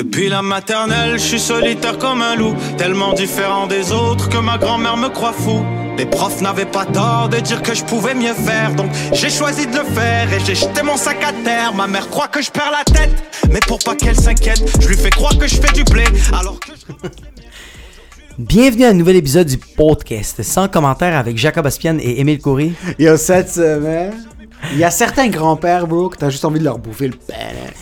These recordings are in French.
Depuis la maternelle, je suis solitaire comme un loup, tellement différent des autres que ma grand-mère me croit fou. Les profs n'avaient pas tort de dire que je pouvais mieux faire, donc j'ai choisi de le faire et j'ai jeté mon sac à terre. Ma mère croit que je perds la tête, mais pour pas qu'elle s'inquiète, je lui fais croire que je fais du blé, alors que je... Bienvenue à un nouvel épisode du podcast sans commentaire avec Jacob Aspian et Émile Coury. Il y a cette semaine, il y a certains grands-pères, bro, que t'as juste envie de leur bouffer le père.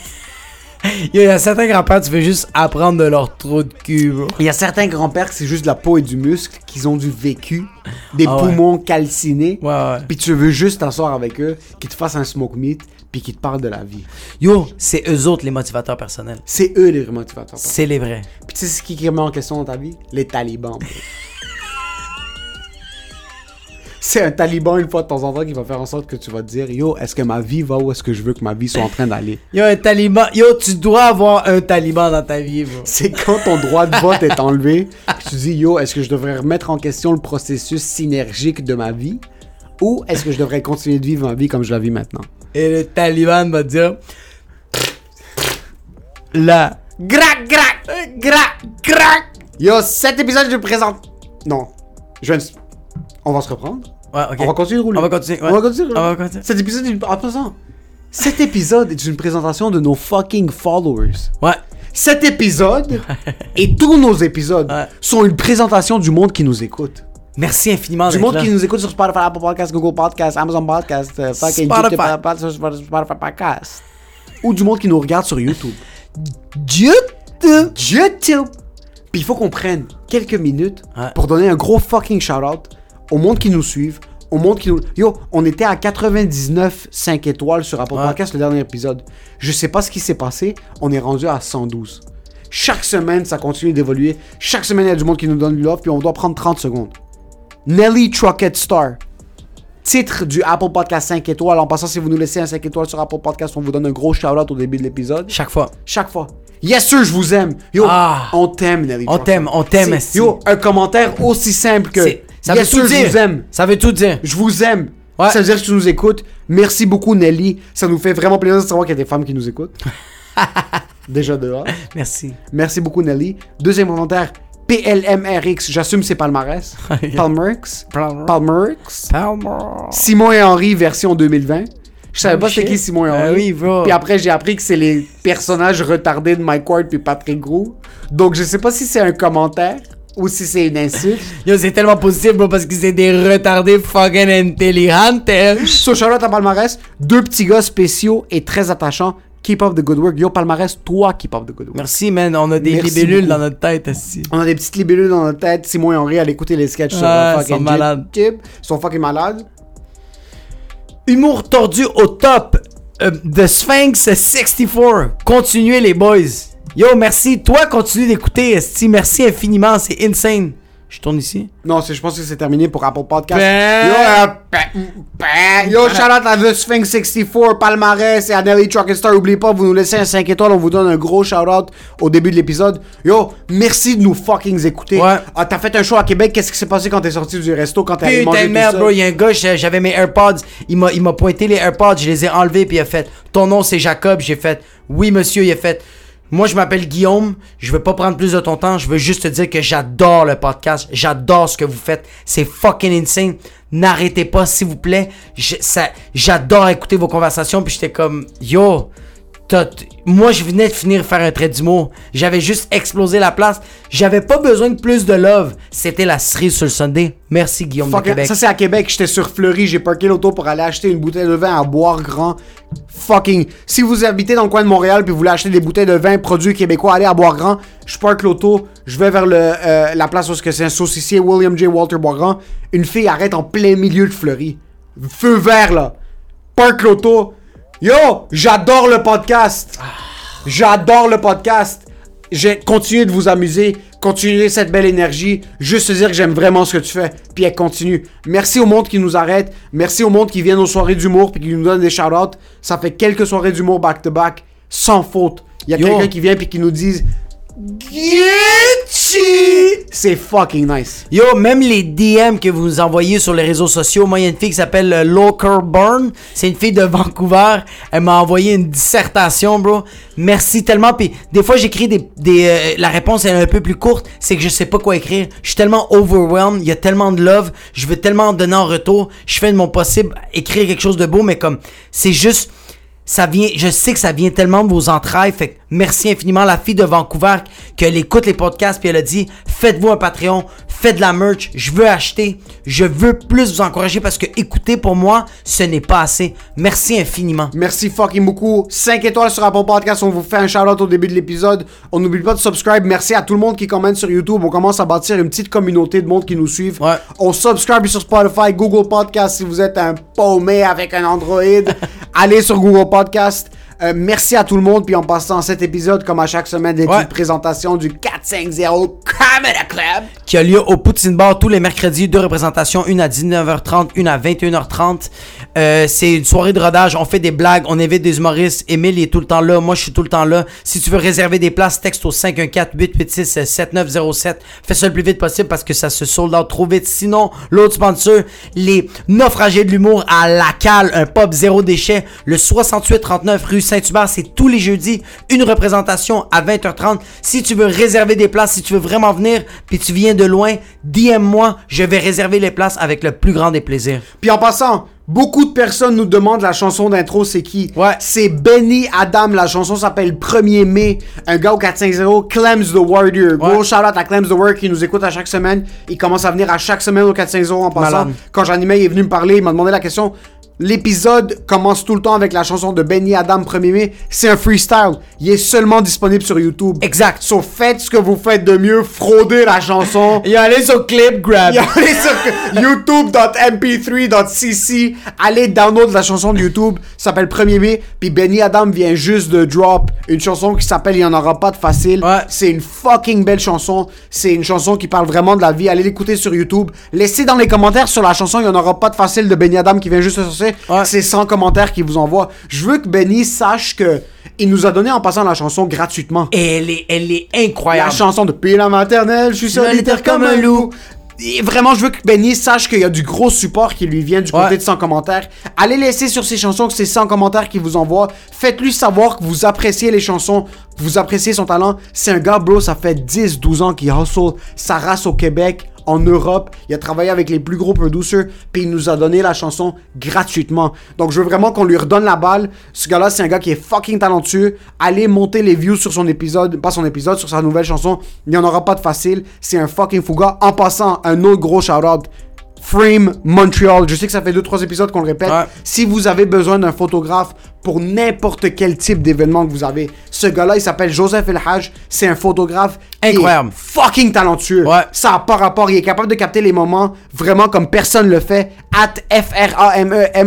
Il y a certains grands-pères, tu veux juste apprendre de leur trou de cul, bro. Il y a certains grands-pères que c'est juste de la peau et du muscle, qu'ils ont du vécu, des Ah ouais. poumons calcinés, Ouais, ouais. puis tu veux juste t'asseoir avec eux, qu'ils te fassent un smoke meat, puis qu'ils te parlent de la vie. Yo, c'est eux autres les motivateurs personnels. C'est eux les motivateurs. C'est les vrais. Puis tu sais ce qui remet en question dans ta vie? Les talibans, bro. C'est un taliban une fois de temps en temps qui va faire en sorte que tu vas te dire Yo, est-ce que ma vie va où est-ce que je veux que ma vie soit en train d'aller? Yo, un taliban. Yo, tu dois avoir un taliban dans ta vie, bro. C'est quand ton droit de vote est enlevé, puis tu dis Yo, est-ce que je devrais remettre en question le processus synergique de ma vie? Ou est-ce que je devrais continuer de vivre ma vie comme je la vis maintenant? Et le taliban va dire. Là. Grac, grac, grac, grac! Yo, cet épisode, je présente. Non. Je de- On va se reprendre? Ouais, ok. On va continuer de rouler. On va continuer. ouais. On va continuer. On va continuer. Cet épisode est une... Cet épisode est une présentation de nos fucking followers. Ouais. Cet épisode et tous nos épisodes Ouais. sont une présentation du monde qui nous écoute. Merci infiniment Du monde là. qui nous écoute sur Spotify, Apple Podcast, Google Podcast, Amazon Podcast, euh, fucking Spotify. YouTube Podcast, Spotify Podcast. Ou du monde qui nous regarde sur YouTube. YouTube. YouTube! Puis il faut qu'on prenne quelques minutes Ouais. pour donner un gros fucking shout-out au monde qui nous suivent, au monde qui nous... Yo, on était à 99 5 étoiles sur Apple Ouais. Podcast le dernier épisode. Je sais pas ce qui s'est passé, on est rendu à 112. Chaque semaine, ça continue d'évoluer. Chaque semaine, il y a du monde qui nous donne du love, puis on doit prendre 30 secondes. Nelly Trucket Star. Titre du Apple Podcast 5 étoiles. En passant, si vous nous laissez un 5 étoiles sur Apple Podcast, on vous donne un gros shout-out au début de l'épisode. Chaque fois. Chaque fois. Yes sir, je vous aime. Yo, Ah. on t'aime, Nelly. On t'aime, on t'aime. Yo, un commentaire aussi simple que Ça Yes veut tout dire. je vous aime. Ça veut tout dire. Je vous aime. Ouais. Ça veut dire que tu nous écoutes. Merci beaucoup, Nelly. Ça nous fait vraiment plaisir de savoir qu'il y a des femmes qui nous écoutent. Déjà dehors. Merci. Merci beaucoup, Nelly. Deuxième commentaire. PLMRX, j'assume c'est palmarès. Palmerx. Palmer. Palmerx. Palmer. Simon et Henri version 2020. Je savais Oh, pas c'était shit. qui Simon et Ah Henri. oui, bro. Puis après, j'ai appris que c'est les personnages retardés de Mike Ward puis Patrick Gros. Donc, je sais pas si c'est un commentaire ou si c'est une insulte. Yo, c'est tellement positif, bro, parce que c'est des retardés fucking intelligentes. So, Charlotte à Palmarès, deux petits gars spéciaux et très attachants. Keep up the good work. Yo, Palmarès, toi, keep up the good work. Merci, man. On a des Merci libellules beaucoup. dans notre tête, aussi. On a des petites libellules dans notre tête. Simon et Henri, allez écouter les sketchs sur ils fucking sont malades. Ils sont fucking malades. Humour tordu au top. Euh, The Sphinx 64. Continuez, les boys. Yo, merci. Toi, continue d'écouter, Esti. Merci infiniment. C'est insane. Je tourne ici. Non, c'est- je pense que c'est terminé pour Apple Podcast. Ben. Yo, euh, ben, ben. Yo, shout out à The Sphinx 64, Palmarès et à Nelly Trucker Star. Oubliez pas, vous nous laissez un 5 étoiles, on vous donne un gros shout out au début de l'épisode. Yo, merci de nous fucking écouter. Ouais. Ah, t'as fait un show à Québec, qu'est-ce qui s'est passé quand t'es sorti du resto, quand t'es allé manger Putain de tout merde, seul? bro. Il y a un gars, j'a- j'avais mes AirPods. Il m'a, il m'a pointé les AirPods. Je les ai enlevés. Puis il a fait Ton nom, c'est Jacob. J'ai fait Oui, monsieur. Il a fait Moi, je m'appelle Guillaume. Je veux pas prendre plus de ton temps. Je veux juste te dire que j'adore le podcast. J'adore ce que vous faites. C'est fucking insane. N'arrêtez pas, s'il vous plaît. J'adore écouter vos conversations. Puis j'étais comme Yo. Moi, je venais de finir de faire un trait d'humour. J'avais juste explosé la place. J'avais pas besoin de plus de love. C'était la cerise sur le Sunday. Merci, Guillaume de Fuck. Québec. Ça, c'est à Québec. J'étais sur Fleury. J'ai parké l'auto pour aller acheter une bouteille de vin à boire grand. Fucking. Si vous habitez dans le coin de Montréal puis vous voulez acheter des bouteilles de vin produits québécois, allez à boire grand. Je parque l'auto. Je vais vers le, euh, la place où c'est un saucissier William J. Walter Boisgrand. Une fille arrête en plein milieu de Fleury. Feu vert, là. Parque l'auto. Yo, j'adore le podcast. J'adore le podcast. J'ai continué de vous amuser, continuez cette belle énergie, juste te dire que j'aime vraiment ce que tu fais, puis elle continue. Merci au monde qui nous arrête, merci au monde qui vient aux soirées d'humour puis qui nous donne des shout-outs. Ça fait quelques soirées d'humour back to back, sans faute. Il y a Yo. quelqu'un qui vient puis qui nous dit Gucci! C'est fucking nice. Yo, même les DM que vous nous envoyez sur les réseaux sociaux, moi, il y a une fille qui s'appelle euh, Locker Burn. C'est une fille de Vancouver. Elle m'a envoyé une dissertation, bro. Merci tellement. Puis des fois, j'écris des, des euh, la réponse est un peu plus courte. C'est que je sais pas quoi écrire. Je suis tellement overwhelmed. Il y a tellement de love. Je veux tellement en donner en retour. Je fais de mon possible écrire quelque chose de beau, mais comme c'est juste je sais que ça vient tellement de vos entrailles. Fait merci infiniment la fille de Vancouver qu'elle écoute les podcasts puis elle a dit faites-vous un Patreon, faites de la merch, je veux acheter, je veux plus vous encourager parce que écouter pour moi ce n'est pas assez. Merci infiniment. Merci fucking beaucoup. 5 étoiles sur Apple Podcast. On vous fait un shout-out au début de l'épisode. On n'oublie pas de subscribe. Merci à tout le monde qui commente sur YouTube. On commence à bâtir une petite communauté de monde qui nous suivent. Ouais. On subscribe sur Spotify, Google Podcast si vous êtes un paumé avec un Android. allez sur Google Podcast. Euh, merci à tout le monde. Puis en passant cet épisode, comme à chaque semaine, des Ouais. petites présentations du 450 Comedy Club. qui a lieu au Poutine Bar tous les mercredis, deux représentations, une à 19h30, une à 21h30. Euh, c'est une soirée de rodage, on fait des blagues, on invite des humoristes. Émile il est tout le temps là, moi je suis tout le temps là. Si tu veux réserver des places, texte au 514-886-7907. Fais ça le plus vite possible parce que ça se sold out trop vite. Sinon, l'autre sponsor, les naufragés de l'humour à La Cale, un pub zéro déchet, le 6839 rue Saint-Hubert, c'est tous les jeudis, une représentation à 20h30. Si tu veux réserver des places, si tu veux vraiment venir, puis tu viens de loin, DM-moi, je vais réserver les places avec le plus grand des plaisirs. Puis en passant, beaucoup de personnes nous demandent la chanson d'intro, c'est qui? Ouais. C'est Benny Adam. La chanson s'appelle 1er mai. Un gars au 450, Clems the Warrior. Gros Ouais. shout out à Clems the Warrior qui nous écoute à chaque semaine. Il commence à venir à chaque semaine au 450 en passant. Malade. Quand j'animais, il est venu me parler, il m'a demandé la question. L'épisode commence tout le temps avec la chanson de Benny Adam 1er mai. C'est un freestyle. Il est seulement disponible sur YouTube. Exact. So faites ce que vous faites de mieux, fraudez la chanson. Et allez sur Clip Grab. Et allez sur youtube.mp3.cc. Allez download la chanson de YouTube. Ça s'appelle 1er mai. Puis Benny Adam vient juste de drop une chanson qui s'appelle Il y en aura pas de facile. Ouais. C'est une fucking belle chanson. C'est une chanson qui parle vraiment de la vie. Allez l'écouter sur YouTube. Laissez dans les commentaires sur la chanson Il y en aura pas de facile de Benny Adam qui vient juste de sortir. Ouais. C'est 100 commentaires qui vous envoient. Je veux que Benny sache que il nous a donné en passant la chanson gratuitement. Et elle est, elle est La incroyable. chanson depuis la maternelle, je suis solitaire comme un loup. Et vraiment, je veux que Benny sache qu'il y a du gros support qui lui vient du côté Ouais. de 100 commentaires. Allez laisser sur ses chansons que c'est 100 commentaires qui vous envoient. Faites-lui savoir que vous appréciez les chansons, que vous appréciez son talent. C'est un gars, bro, ça fait 10-12 ans qu'il hustle sa race au Québec, en Europe. Il a travaillé avec les plus gros producers, puis il nous a donné la chanson gratuitement. Donc je veux vraiment qu'on lui redonne la balle. Ce gars-là, c'est un gars qui est fucking talentueux. Allez monter les views sur son épisode, pas son épisode, sur sa nouvelle chanson. Il n'y en aura pas de facile. C'est un fucking fou gars. En passant, un autre gros shout-out. Frame Montreal. Je sais que ça fait 2-3 épisodes qu'on le répète. Ouais. Si vous avez besoin d'un photographe pour n'importe quel type d'événement que vous avez, ce gars-là, il s'appelle Joseph Elhaj. C'est un photographe Incroyable. fucking talentueux. Ouais. Ça n'a pas rapport. Il est capable de capter les moments vraiment comme personne le fait. At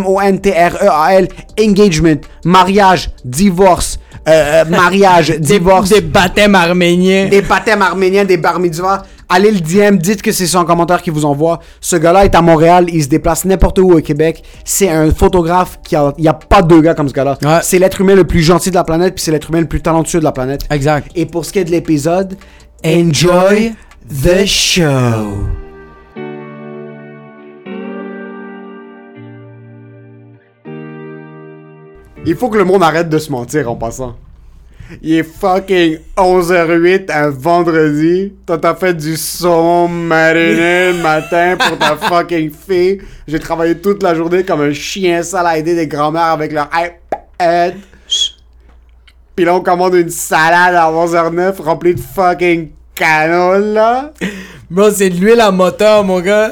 F-R-A-M-E-M-O-N-T-R-E-A-L. Engagement, mariage, divorce, euh, euh, mariage, divorce, Des baptêmes arméniens. des baptêmes arméniens, des bar mitzvahs. Allez le DM, dites que c'est son commentaire qui vous envoie. Ce gars-là est à Montréal, il se déplace n'importe où au Québec. C'est un photographe qui a, il y a pas deux gars comme ce gars-là. Ouais. C'est l'être humain le plus gentil de la planète, puis c'est l'être humain le plus talentueux de la planète. Exact. Et pour ce qui est de l'épisode, enjoy the show. Il faut que le monde arrête de se mentir en passant. Il est fucking 11h08 un vendredi. Toi, t'as fait du saumon mariné le matin pour ta fucking fille. J'ai travaillé toute la journée comme un chien sale à aider des grands-mères avec leur iPad. Puis là, on commande une salade à 11h09 remplie de fucking canola, là. Bro, c'est de l'huile à moteur, mon gars.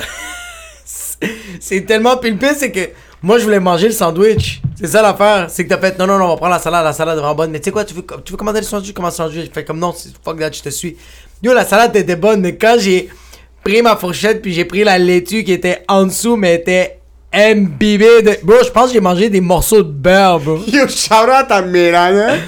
C'est- c'est tellement. Puis le pire, c'est que moi, je voulais manger le sandwich. C'est ça l'affaire. C'est que t'as fait, non, non, non, on va prendre la salade, la salade est vraiment bonne. Mais tu sais quoi, tu veux, tu veux commander le sandwich, comment le sandwich Je fais comme non, fuck that, je te suis. Yo, la salade était bonne, mais quand j'ai pris ma fourchette, puis j'ai pris la laitue qui était en dessous, mais était imbibée de. Bro, je pense que j'ai mangé des morceaux de beurre, bro. Yo, shout out à Mélana.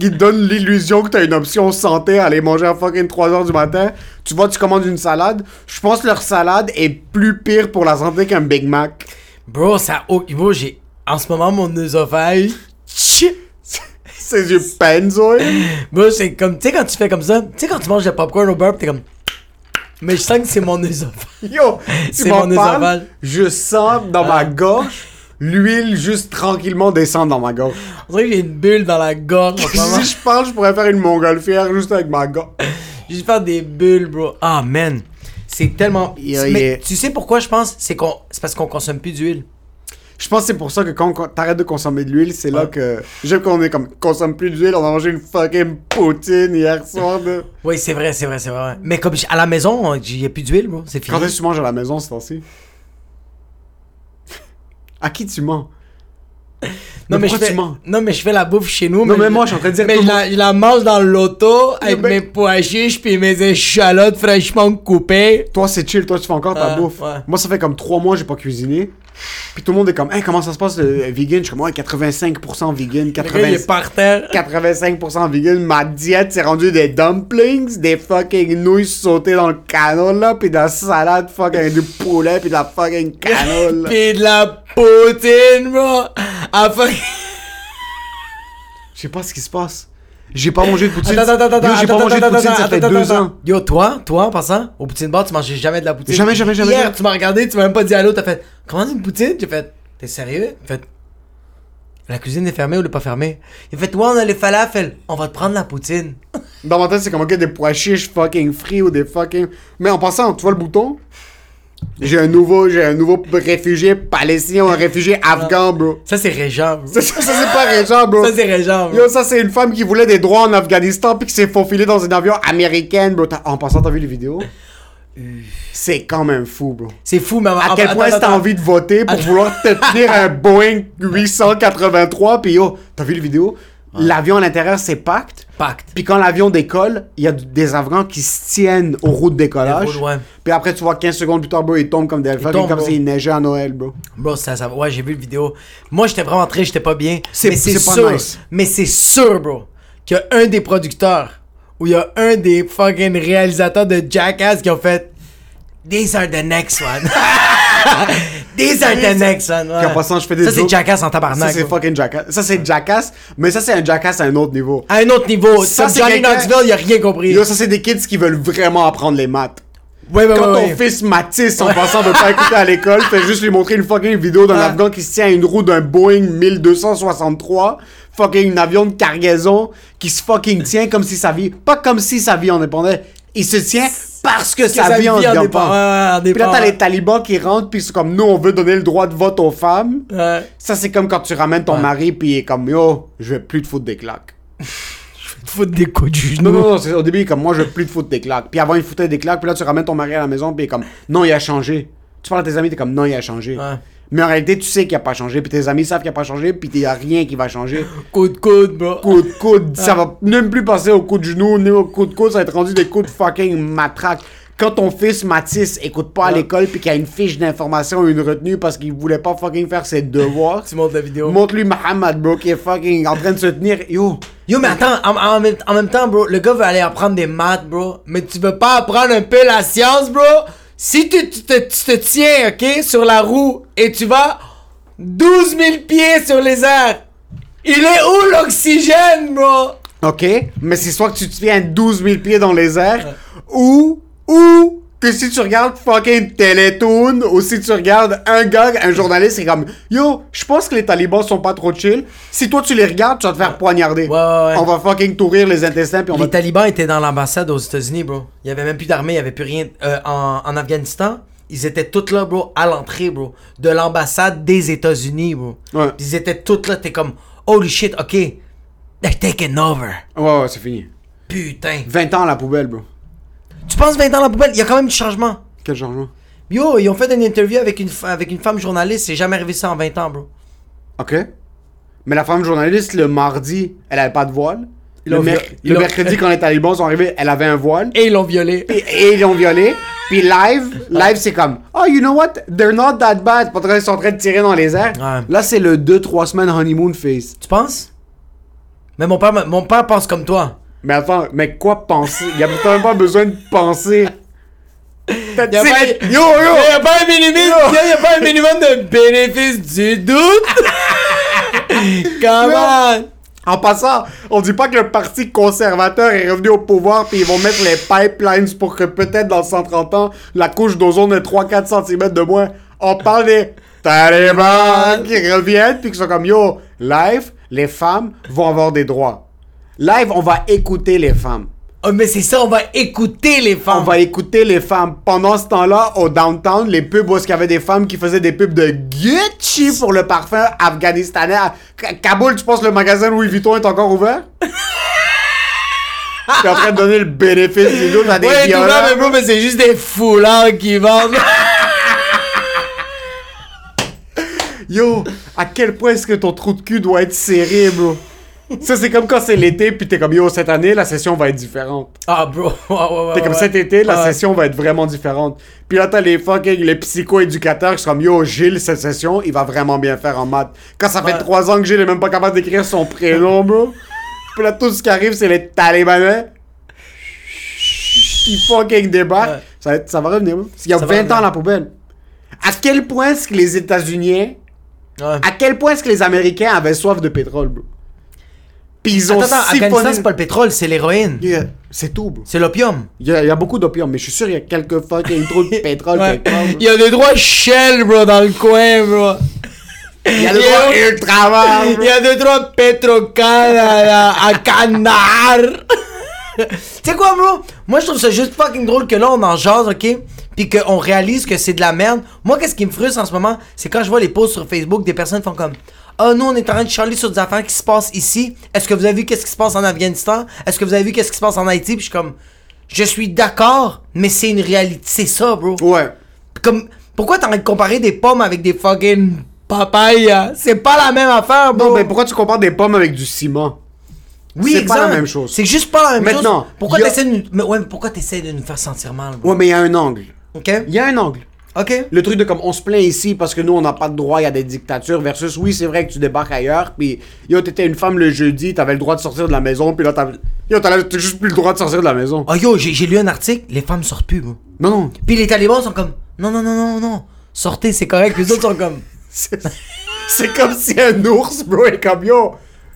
qui te donne l'illusion que t'as une option santé à aller manger à fucking 3h du matin. Tu vois, tu commandes une salade. Je pense que leur salade est plus pire pour la santé qu'un Big Mac. Bro, ça. Oh, bro, j'ai. En ce moment, mon œsophage. C'est Ses yeux penzoïdes. Bro, c'est comme, tu sais, quand tu fais comme ça, tu sais, quand tu manges le popcorn au beurre, t'es comme. Mais je sens que c'est mon œsophage. Yo, C'est mon parles, œsophage. je sens dans Ah. ma gorge l'huile juste tranquillement descendre dans ma gorge. On dirait que j'ai une bulle dans la gorge en ce moment. si je parle, je pourrais faire une montgolfière juste avec ma gorge. J'ai juste faire des bulles, bro. Ah, man. C'est tellement. Yeah, Mais yeah. tu sais pourquoi je pense? C'est qu'on, c'est parce qu'on consomme plus d'huile. Je pense que c'est pour ça que quand on- t'arrêtes de consommer de l'huile, c'est là Ouais. que. J'aime qu'on est comme consomme plus d'huile, on a mangé une fucking poutine hier soir. Oui, c'est vrai, c'est vrai, c'est vrai. Mais comme j- à la maison, il n'y a plus d'huile, bro. C'est fini. Quand est-ce que tu manges à la maison ce temps-ci À qui tu mens? Non, mais je pourquoi fais... non, mais je fais la bouffe chez nous. Non, mais je- moi, je suis en train de dire Mais tout je la, je la mange dans l'auto avec mais- mes pois chiches puis mes échalotes fraîchement coupées. Toi, c'est chill, toi, tu fais encore ta Ah, bouffe. ouais. Moi, ça fait comme trois mois que j'ai pas cuisiné. Puis tout le monde est comme, hey, comment ça se passe le vegan? Je suis comme, ouais, 85% vegan, Le gars, il 80... est par terre. 85% vegan. Ma diète, c'est rendu des dumplings, des fucking nouilles sautées dans le canol, là, puis de la salade fucking du poulet, puis de la fucking canole. là. Pis de la poutine, bro. Ah, fuck. Je sais pas ce qui se passe. J'ai pas mangé de poutine. Attends, attends, attends, Yo, j'ai pas mangé de poutine, ça fait deux ans. Yo, toi, toi, en passant, au poutine bar, tu mangeais jamais de la poutine. Jamais, jamais, jamais, Hier, tu m'as regardé, tu m'as même pas dit allô, t'as fait, comment une poutine? J'ai fait, t'es sérieux? J'ai fait, la cuisine est fermée ou elle est pas fermée? Il fait, ouais, on a les falafels, on va te prendre la poutine. Dans ma tête, c'est comme ok, des pois chiches fucking frits ou des fucking. Mais en passant, tu vois le bouton? J'ai un nouveau, j'ai un nouveau réfugié palestinien, un réfugié afghan, bro. Ça, c'est Régent, bro. Ça, ça, ça, c'est pas Régent, bro. Ça, c'est Régent, bro. Yo, ça, c'est une femme qui voulait des droits en Afghanistan puis qui s'est faufilée dans un avion américain, bro. En passant, t'as vu les vidéos? C'est quand même fou, bro. C'est fou, mais À quel point t'as envie de voter pour vouloir te tenir un Boeing 883 puis yo, t'as vu les vidéos? L'avion à l'intérieur, c'est pacte. Pacte. Puis quand l'avion décolle, il y a des Afghans qui se tiennent aux roues de décollage. Ouais. Puis après, tu vois 15 secondes plus tard, bro, ils tombent comme des tombent, comme s'il neigeait à Noël, bro. Bro, ça, ça, ouais, j'ai vu le vidéo. Moi, j'étais vraiment triste, j'étais pas bien. C'est- sûr, nice. mais c'est sûr, bro, qu'il y a un des producteurs ou il y a un des fucking réalisateurs de Jackass qui ont fait These are the next one. Next one. ouais. En passant, je fais des Ça, c'est. Jackass en Ça, tabarnak. c'est bro. fucking Jackass. Ça, c'est Jackass, mais ça, c'est un Jackass à un autre niveau. À un autre niveau. Ça, c'est Johnny Knoxville, il a rien compris. Yo, ça, c'est des kids qui veulent vraiment apprendre les maths. ouais, ouais, Quand ouais, ton fils Matisse, en passant, veut pas écouter à l'école, fais juste lui montrer une fucking vidéo d'un Ah. Afghan qui se tient à une roue d'un Boeing 1263, fucking avion de cargaison, qui se fucking tient comme si sa vie, pas comme si sa vie en dépendait, il se tient parce que sa vie en dépend. dépend. Ouais, ouais, en Puis là, t'as les talibans qui rentrent, puis c'est comme, nous, on veut donner le droit de vote aux femmes. Ouais. Ça, c'est comme quand tu ramènes ton Ouais. mari, puis il est comme, yo, je vais plus te foutre des claques. Te foutre des coups de genou. Non, non, non, c'est- au début, il est comme, moi, je veux plus te foutre des claques. Puis avant, il foutait des claques, puis là, tu ramènes ton mari à la maison, puis il est comme, non, il a changé. Tu parles à tes amis, t'es comme, non, il a changé. Ouais. Mais en réalité, tu sais qu'il a pas changé, puis tes amis savent qu'il a pas changé, puis il y a rien qui va changer. Coup de coude, bro. Coup de coude, ça va même plus passer au coup de genou, ni au coup de coude, ça va être rendu des coups de fucking matraque. Quand ton fils Mathis écoute pas à l'école, puis qu'il a une fiche d'information ou une retenue parce qu'il voulait pas fucking faire ses devoirs, Tu montres la vidéo. montre-lui Mohamed, bro, qui est fucking en train de se tenir. Yo, Yo, mais attends, en, en même, en même temps, bro, le gars veut aller apprendre des maths, bro. Mais tu veux pas apprendre un peu la science, bro? Si tu, tu te, tu te tiens, ok, sur la roue et tu vas 12 000 pieds sur les airs, il est où l'oxygène, bro? Ok, mais c'est soit que tu te tiens 12 000 pieds dans les airs, ou, ou que si tu regardes fucking Télétoon, ou si tu regardes un gars, un journaliste, c'est comme, yo, je pense que les talibans sont pas trop chill. Si toi tu les regardes, tu vas te faire poignarder. Ouais, ouais, ouais. On va fucking t'ouvrir les intestins, puis on Les va... talibans étaient dans l'ambassade aux États-Unis, bro. Il y avait même plus d'armée, il y avait plus rien. Euh, en, en Afghanistan, ils étaient tous là, bro, à l'entrée, bro, de l'ambassade des États-Unis, bro. Ouais. Ils étaient tous là, t'es comme, holy shit, ok, they're taking over. Ouais, ouais, c'est fini. Putain. 20 ans à la poubelle, bro. Tu penses 20 ans dans la poubelle, il y a quand même du changement. Quel changement? Yo, ils ont fait une interview avec une, fa- avec une femme journaliste, c'est jamais arrivé ça en 20 ans, bro. Ok. Mais la femme journaliste, le mardi, elle avait pas de voile. Le, mer- ils le mercredi, quand les talibans sont arrivés, elle avait un voile. Et ils l'ont violé. et, et ils l'ont violé. Puis live, live c'est comme Oh, you know what? They're not that bad. Pendant qu'ils sont en train de tirer dans les airs. Ouais. Là, c'est le 2-3 semaines honeymoon phase. Tu penses? Mais mon père, mon père pense comme toi. Mais attends, mais quoi penser? Il y a même pas besoin de penser. T'as- pas- Yo, yo! Il a pas un minimum, y a pas un minimum de bénéfice du doute. Come on. En passant, on dit pas que le parti conservateur est revenu au pouvoir puis ils vont mettre les pipelines pour que peut-être dans 130 ans, la couche d'ozone est 3-4 cm de moins. On parle des talibans qui reviennent puis qui sont comme yo, live, les femmes vont avoir des droits. Live, on va écouter les femmes. Oh, mais c'est ça, on va écouter les femmes. On va écouter les femmes. Pendant ce temps-là, au downtown, les pubs où il y avait des femmes qui faisaient des pubs de Gucci pour le parfum afghanistanais. Kaboul, tu penses le magasin Louis Vuitton est encore ouvert? T'es en train de donner le bénéfice du doute à des Ouais, mais bro, mais c'est juste des foulards qui vendent. Yo, à quel point est-ce que ton trou de cul doit être serré, bro? Ça, c'est comme quand c'est l'été, puis t'es comme, yo, cette année, la session va être différente. ah, bro. Ouais, ouais, ouais, T'es comme ouais. cet été, la session va être vraiment différente. Puis là, t'as les fucking, les psycho-éducateurs qui sont comme, yo, Gilles, cette session, il va vraiment bien faire en maths. Quand ça fait trois ans que Gilles est même pas capable d'écrire son prénom, bro. Puis là, tout ce qui arrive, c'est les talibanais. Qui fucking débarquent. Ça, ça va revenir, bro. Il y a Ça va 20 ans à la poubelle. À quel point est-ce que les États-Unis, Ouais. à quel point est-ce que les Américains avaient soif de pétrole, bro? Puis ils ont Attends, attends, siphonné- Afghanistan, c'est pas le pétrole, c'est l'héroïne. Yeah, C'est tout, bro. C'est l'opium. Il y, a, il y a beaucoup d'opium, mais je suis sûr qu'il y a quelques fucking trous de pétrole Ouais. quelque part, bro. Il y a des droits Shell, bro, dans le coin, bro. Il y a le droit ultramar, Il y a deux, Petrocan à, à Canard. tu sais quoi, bro? Moi, je trouve ça juste fucking drôle que là, on en jase, ok? Puis qu'on réalise que c'est de la merde. Moi, qu'est-ce qui me frustre en ce moment? C'est quand je vois les posts sur Facebook, des personnes font comme Ah, nous, on est en train de charler sur des affaires qui se passent ici. Est-ce que vous avez vu qu'est-ce qui se passe en Afghanistan? Est-ce que vous avez vu qu'est-ce qui se passe en Haïti? Puis je suis comme Je suis d'accord, mais c'est une réalité. C'est ça, bro. Ouais. Comme, pourquoi t'as envie de comparer des pommes avec des fucking papayas? C'est pas la même affaire, bro. Non, mais pourquoi tu compares des pommes avec du ciment? Oui, C'est pas la même chose. C'est juste pas la même Maintenant, chose. Pourquoi a- t'essaies de ouais, pourquoi de nous faire sentir mal, bro? Ouais, mais il y a un angle. Ok? Il y a un angle. Ok? Le truc de comme on se plaint ici parce que nous on n'a pas de droit, il y a des dictatures versus oui, c'est vrai que tu débarques ailleurs, puis yo, t'étais une femme le jeudi, t'avais le droit de sortir de la maison, puis là t'avais. Yo, t'as t'as juste plus le droit de sortir de la maison. Oh yo, j'ai lu un article, les femmes sortent plus, bro. Non, non. Puis les talibans sont comme, non, non, non, non, non, sortez, c'est correct. Les autres sont comme, C'est c'est comme si un ours, bro, est comme yo.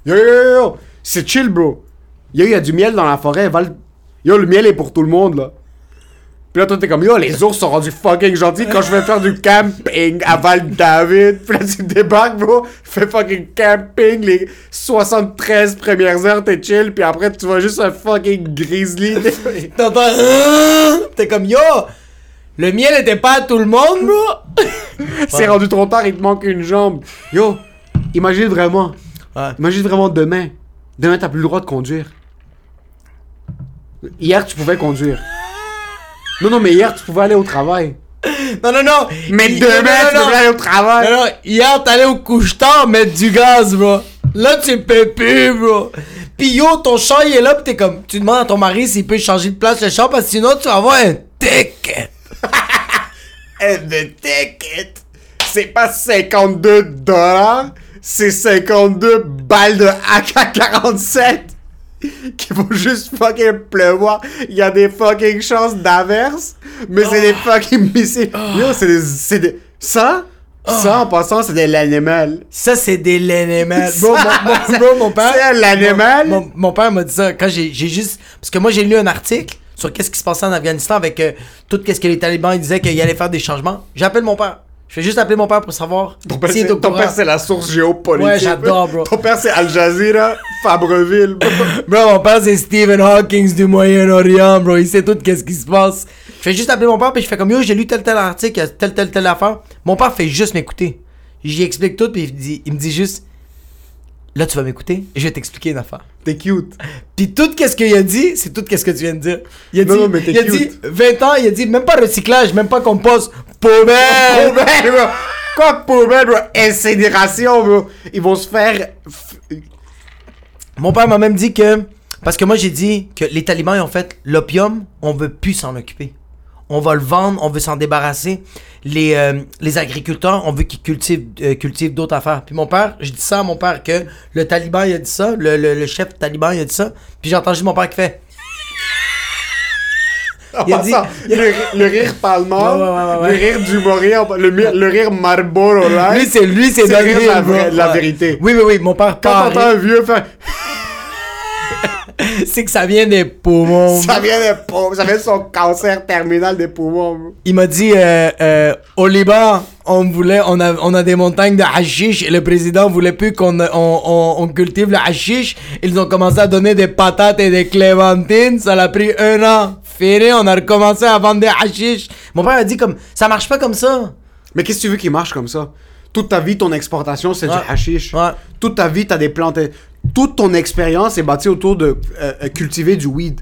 Yo, yo, yo, yo. C'est chill, bro. Yo, il y a du miel dans la forêt. va le- Yo, le miel est pour tout le monde, là. Puis là, toi, t'es comme yo, les ours sont rendus fucking gentils quand je vais faire du camping à Val-David. Puis là, tu débarques, bro. Fais fucking camping les 73 premières heures, t'es chill. Puis après, tu vois juste un fucking grizzly. t'entends, Ah! t'es comme, yo, le miel était pas à tout le monde, bro. C'est rendu trop tard, il te manque une jambe. Yo, imagine vraiment. Ouais. Imagine vraiment demain. Demain, t'as plus le droit de conduire. Hier, tu pouvais conduire. Non, non, mais hier, tu pouvais aller au travail. Non, non, non. Mais demain, non, tu non, pouvais aller au travail. Non, non, hier, t'allais au couche-tard mettre du gaz, bro. Là, tu peux plus, bro. Pis yo, ton chat, il est là, pis t'es comme, tu demandes à ton mari s'il peut changer de place le chat, parce que sinon, tu vas avoir un ticket. Et le ticket, c'est pas 52 dollars, c'est 52 balles de AK-47 qui vont juste fucking pleuvoir. Il y a des fucking chances d'averse, mais c'est des fucking missiles. Yo, c'est des, c'est des... Ça, ça en passant, c'est de l'animal. Ça, c'est des l'animal. Ça, mon, mon- père. c'est l'animal? Mon, père m'a dit ça quand j'ai j'ai juste. Parce que moi, j'ai lu un article sur qu'est-ce qui se passait en Afghanistan avec euh, tout qu'est-ce que les talibans ils disaient qu'ils allaient faire des changements. J'appelle mon père. Je vais juste appeler mon père pour savoir Ton père, c'est- ton père, c'est la source géopolitique. Ouais, j'adore, bro. Ton père, c'est Al Jazeera, Fabreville. Bro, mon père, c'est Stephen Hawking du Moyen-Orient, bro. Il sait tout qu'est-ce qui se passe. Je fais juste appeler mon père, puis je fais comme yo, j'ai lu tel tel article, telle telle telle affaire. Mon père fait juste m'écouter. J'y explique tout, puis il, me dit- il me dit juste Là, tu vas m'écouter, et je vais t'expliquer une affaire. T'es cute. Puis tout qu'est-ce qu'il a dit, c'est tout qu'est-ce que tu viens de dire. Il a Non, dit, non, mais t'es il a cute. dit 20 ans, il a dit même pas recyclage, même pas compost, poubelle. Poubelle, bro. Quoi, poubelle, bro? Incinération, bro. Ils vont se faire. Mon père m'a même dit que parce que moi j'ai dit que les talibans ils ont fait l'opium, on veut plus s'en occuper. On va le vendre, on veut s'en débarrasser. Les, euh, les agriculteurs, on veut qu'ils cultivent, euh, cultivent d'autres affaires. Puis mon père, je dis ça à mon père que le taliban il a dit ça, le, le- le chef taliban il a dit ça. Puis j'ai entendu mon père qui fait Il a dit- le, le rire palmant, Ouais, ouais, ouais, ouais, le rire du Maureen, le, rire Marlboro Light. Lui c'est lui c'est rire la vérité. Oui oui oui, mon père Quand t'entends un vieux faire. c'est que ça vient des poumons. Ça vient des poumons, ça vient de son cancer terminal des poumons. Il m'a dit euh, euh, au Liban, on voulait, on a, on a des montagnes de hashish et le président voulait plus qu'on on, on, on cultive le hashish. Ils ont commencé à donner des patates et des clémentines. Ça l'a pris un an. Fini, on a recommencé à vendre des hashish. Mon père a dit comme ça marche pas comme ça. Mais qu'est-ce que tu veux qui marche comme ça? Toute ta vie, ton exportation, c'est Ouais. du hashish. Ouais. Toute ta vie, t'as des plantes. Toute ton expérience est bâtie autour de euh, euh, cultiver du weed.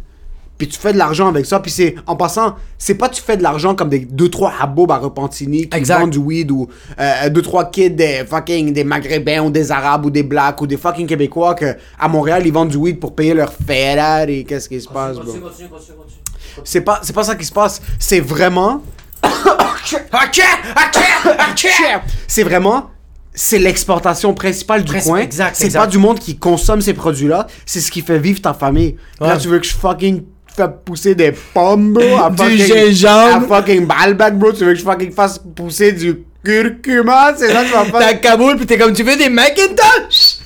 Puis tu fais de l'argent avec ça. Puis c'est, en passant, c'est pas tu fais de l'argent comme des 2-3 habobs à Repentigny qui Exact. vendent du weed ou 2-3 kids des fucking des Maghrébins ou des Arabes ou des Blacks ou des fucking Québécois que à Montréal ils vendent du weed pour payer leur Ferrari. Qu'est-ce qui se passe, bro? C'est pas, c'est pas ça qui se passe. C'est vraiment. C'est vraiment. C'est l'exportation principale du coin. exact, C'est exact. pas du monde qui consomme ces produits-là. C'est ce qui fait vivre ta famille. Là, tu veux que je fucking fais pousser des pommes, bro. À Du fucking, gingembre. À fucking Balbec, bro. Tu veux que je fucking fasse pousser du curcuma. C'est ça que tu vas faire. Kaboul pis t'es comme tu veux des Macintosh?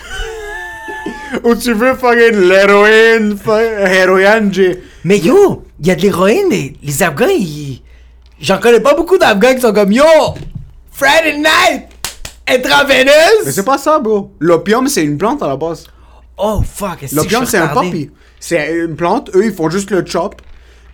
Ou tu veux fucking l'héroïne. Héroïne, j'ai. Mais yo, il y a de l'héroïne, mais les Afghans, ils... J'en connais pas beaucoup d'Afghans qui sont comme Yo, Friday night, Mais intraveineuse. c'est pas ça, bro. L'opium, c'est une plante à la base. Oh fuck, est-ce que L'opium, je suis c'est un retardé? poppy. C'est une plante. Eux, ils font juste le chop.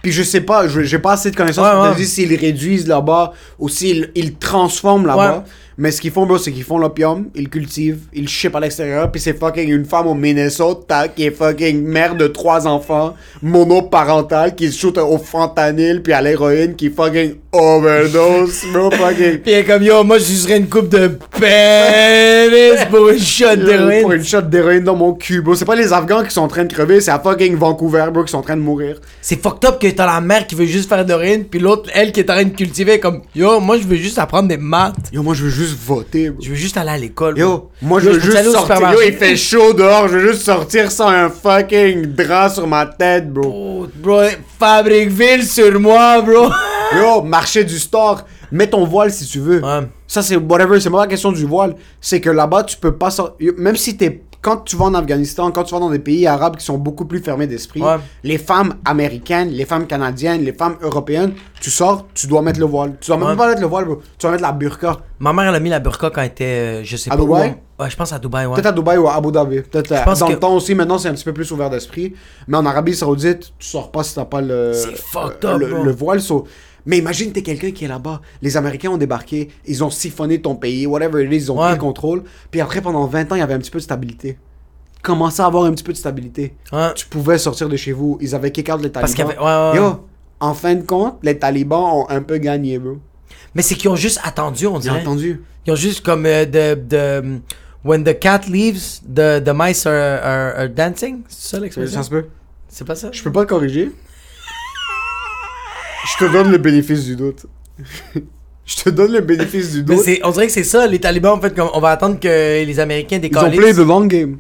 Puis je sais pas, je- j'ai pas assez de connaissances Ouais, pour te ouais. dire s'ils réduisent là-bas ou s'ils ils transforment là-bas. Ouais. Mais ce qu'ils font, bro, c'est qu'ils font l'opium, ils le cultivent, ils le à l'extérieur. Puis c'est fucking une femme au Minnesota qui est fucking mère de trois enfants, monoparentale, qui se shoot au fentanyl puis à l'héroïne, qui fucking overdose, bro, fucking. Elle est comme Yo, moi je serais une coupe de pénis pour une shot Pour d'héroïne. une shot d'héroïne dans mon cul, bro. C'est pas les Afghans qui sont en train de crever, c'est à fucking Vancouver, bro, qui sont en train de mourir. C'est fucked up que t'as la mère qui veut juste faire d'héroïne, puis l'autre, elle qui est en train de cultiver, comme Yo, moi je veux juste apprendre des maths. Yo, moi, je veux juste voter, bro. Je veux juste aller à l'école. Yo, moi je veux juste sortir. Yo, il fait chaud dehors, je veux juste sortir sans un fucking drap sur ma tête, bro. Bro, Fabricville sur moi, bro. Yo, marché du store, mets ton voile si tu veux. Ça, c'est whatever, c'est pas la question du voile. C'est que là-bas, tu peux pas sortir. Même si t'es. Quand tu vas en Afghanistan, quand tu vas dans des pays arabes qui sont beaucoup plus fermés d'esprit, Ouais. les femmes américaines, les femmes canadiennes, les femmes européennes, tu sors, tu dois mettre le voile. Tu dois même Ouais. pas mettre le voile, bro. Tu dois mettre la burqa. Ma mère, elle a mis la burqa quand elle était, euh, je sais À pas Dubaï? Ouais, je pense à Dubaï, ouais. Peut-être à Dubaï ou à Abu Dhabi. Peut-être euh, pense dans que- le temps aussi, maintenant c'est un petit peu plus ouvert d'esprit. Mais en Arabie Saoudite, tu sors pas si t'as pas le, C'est fucked euh, up, le, bro. le voile. so- Mais imagine, t'es quelqu'un qui est là-bas. Les Américains ont débarqué, ils ont siphonné ton pays, whatever it is, ils ont Ouais. pris le contrôle. Puis après, pendant 20 ans, il y avait un petit peu de stabilité. Commençait à avoir un petit peu de stabilité. Ouais. Tu pouvais sortir de chez vous. Ils avaient kick out les talibans. Parce qu'il y avait- ouais. Yo, en fin de compte, les talibans ont un peu gagné, bro. Mais c'est qu'ils ont juste attendu, on dirait. Ils ont juste comme euh, de, de. When the cat leaves, the, the mice are, are, are dancing. C'est ça l'expression? Ça se peut. C'est pas ça? Je peux pas te corriger. Je te donne le bénéfice du doute. Je te donne le bénéfice du doute. on dirait que c'est ça, les talibans, en fait, on va attendre que les Américains Ils ont décollent. play the long game.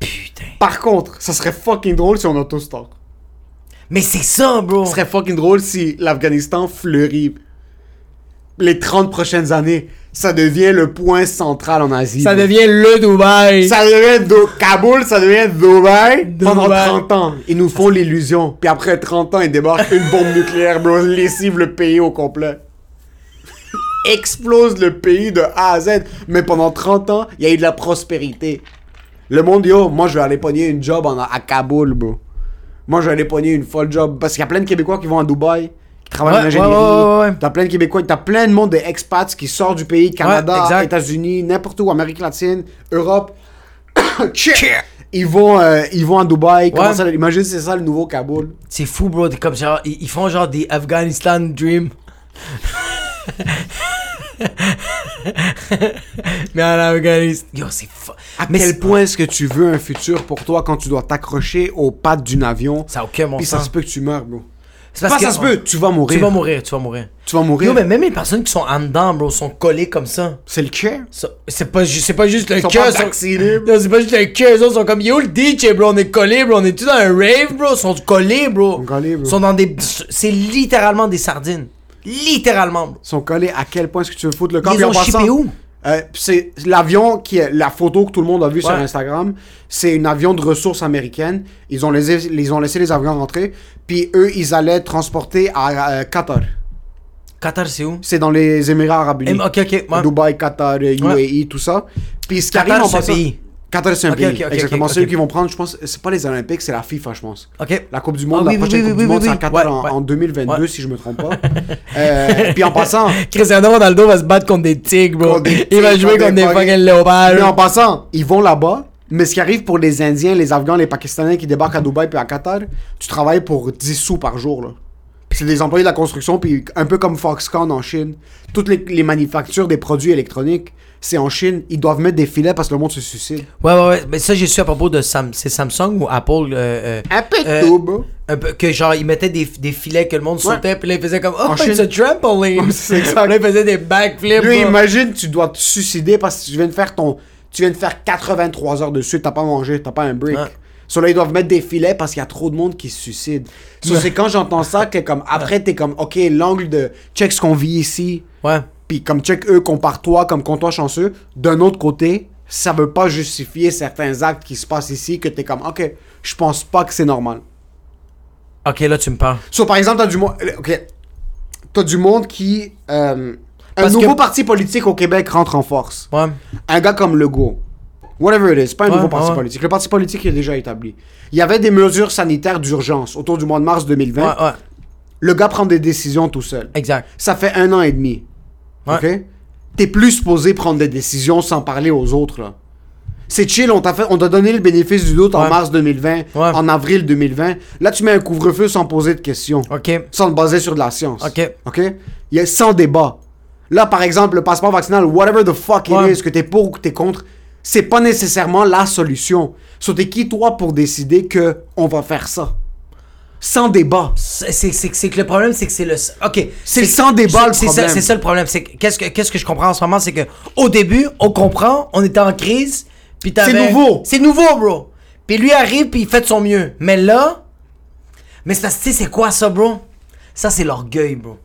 Putain. Par contre, ça serait fucking drôle si on auto-star. Mais c'est ça, bro. Ça serait fucking drôle si l'Afghanistan fleurit. Les 30 prochaines années, ça devient le point central en Asie. Ça devient le Dubaï. Ça devient Do- Kaboul, ça devient Dubaï, pendant Dubaï. 30 ans. Ils nous font l'illusion. Puis après 30 ans, ils débarquent une bombe nucléaire, bro. Lessive le pays au complet. Explose le pays de A à Z. Mais pendant 30 ans, il y a eu de la prospérité. Le monde, yo, moi je vais aller pogner une job en- à Kaboul, bro. Moi je vais aller pogner une folle job. Parce qu'il y a plein de Québécois qui vont à Dubaï, qui travaillent Ouais, en ingénierie. ouais, ouais. T'as plein de Québécois, t'as plein de monde de expats qui sortent du pays, Canada. États-Unis, n'importe où, Amérique latine, Europe. ils vont, euh, ils vont à Dubaï. Comment Ouais. ça, imagine c'est ça le nouveau Kaboul. C'est fou, bro. Comme genre, ils, ils font genre des Afghanistan Dream. Mais en Afghanistan. Yo, c'est fou. À Mais quel point est-ce que tu veux un futur pour toi quand tu dois t'accrocher aux pattes d'un avion? Ça a aucun bon Puis ça se peut que tu meurs, bro. C'est Pas ça se peut, tu vas mourir. Tu vas mourir, tu vas mourir. Tu vas mourir. Yo, mais même les personnes qui sont en dedans, bro, sont collées comme ça. C'est le cœur. C'est pas, ju- c'est pas juste le Ils cœur. sont- c'est pas juste le cœur. Autres sont comme yo le DJ, bro. On est collés, bro. On est tous dans un rave, bro? Ils sont collés, bro. sont collés, bro. Ils sont dans des. C'est littéralement des sardines. Littéralement, bro. Ils sont collés à quel point est-ce que tu veux foutre le corps Ils ont passant, où? Euh, c'est l'avion qui est la photo que tout le monde a vue sur. Instagram. C'est un avion de ressources américaines. Ils ont laissé, ils ont laissé les avions rentrer. Puis eux, ils allaient transporter à euh, Qatar. Qatar, c'est où? C'est dans les Émirats Arabes Unis. Ok, ok. ouais. Dubaï, Qatar, UAE, tout ça. Puis ce qui arrive en passant- pays. Qatar, c'est un pays. ok, ok, Exactement. qui vont prendre, je pense, c'est pas les Olympiques, c'est la FIFA, je pense. Ok. La Coupe du Monde, Ah la oui, oui, prochaine oui, Coupe oui, du Monde, c'est à. Qatar Ouais, en, ouais. en 2022, Ouais. si je me trompe pas. Euh, puis en passant, Cristiano Ronaldo va se battre contre des tigres, bro. Il va jouer contre contre des des fucking- fucking léopards. mais en passant, ils vont là-bas. Mais ce qui arrive pour les Indiens, les Afghans, les Pakistanais qui débarquent à Dubaï puis à Qatar, tu travailles pour 10 sous par jour. Là. C'est des employés de la construction, puis un peu comme Foxconn en Chine. Toutes les, les manufactures des produits électroniques, c'est en Chine. Ils doivent mettre des filets parce que le monde se suicide. Ouais, ouais, ouais. Mais ça, j'ai su à propos de Sam... c'est Samsung ou Apple. euh, euh, Un Euh, un que genre, ils mettaient des, des filets que le monde sautait, puis là, ils faisaient comme Oh, Chine. a trampoline. C'est exact. Là, ils faisaient des backflips. Lui, imagine, tu dois te suicider parce que tu viens de faire ton. Tu viens de faire 83 heures de suite, t'as pas mangé, t'as pas un break. Ouais. Sur là, ils doivent mettre des filets parce qu'il y a trop de monde qui se suicide. So, c'est quand j'entends ça que comme après t'es comme ok l'angle de check ce qu'on vit ici, Ouais. Puis comme check eux compare toi comme compte toi chanceux. D'un autre côté, ça veut pas justifier certains actes qui se passent ici que t'es comme ok je pense pas que c'est normal. Ok, là, tu me parles. So, par exemple, t'as du monde. Ok. T'as du monde qui. euh, un nouveau que- parti politique au Québec rentre en force. Ouais. Un gars comme Legault. Whatever it is, pas un Ouais, nouveau parti ouais. politique. Le parti politique est déjà établi. Il y avait des mesures sanitaires d'urgence autour du mois de mars 2020. Ouais, ouais. Le gars prend des décisions tout seul. Exact. Ça fait un an et demi. Ouais. Ok? T'es plus supposé prendre des décisions sans parler aux autres, là. C'est chill, on t'a fait, on t'a donné le bénéfice du doute en mars 2020, Ouais. en avril 2020. Là, tu mets un couvre-feu sans poser de questions Ok. sans te baser sur de la science. Ok. OK? Il y a sans débat. Là, par exemple, le passeport vaccinal, whatever the fuck it is, que t'es pour ou que t'es contre, c'est pas nécessairement la solution. So, t'es qui, toi, pour décider que on va faire ça? Sans débat. C'est que le problème, c'est que c'est le. Ok. C'est sans débat, le c'est ça- problème. C'est ça le problème. C'est que- qu'est-ce que qu'est-ce que je comprends en ce moment, c'est que au début, on comprend, on était en crise, puis C'est nouveau. C'est nouveau, bro. Puis lui arrive, puis il fait de son mieux. Mais là, mais que tu sais, c'est quoi ça, bro? Ça, c'est l'orgueil, bro.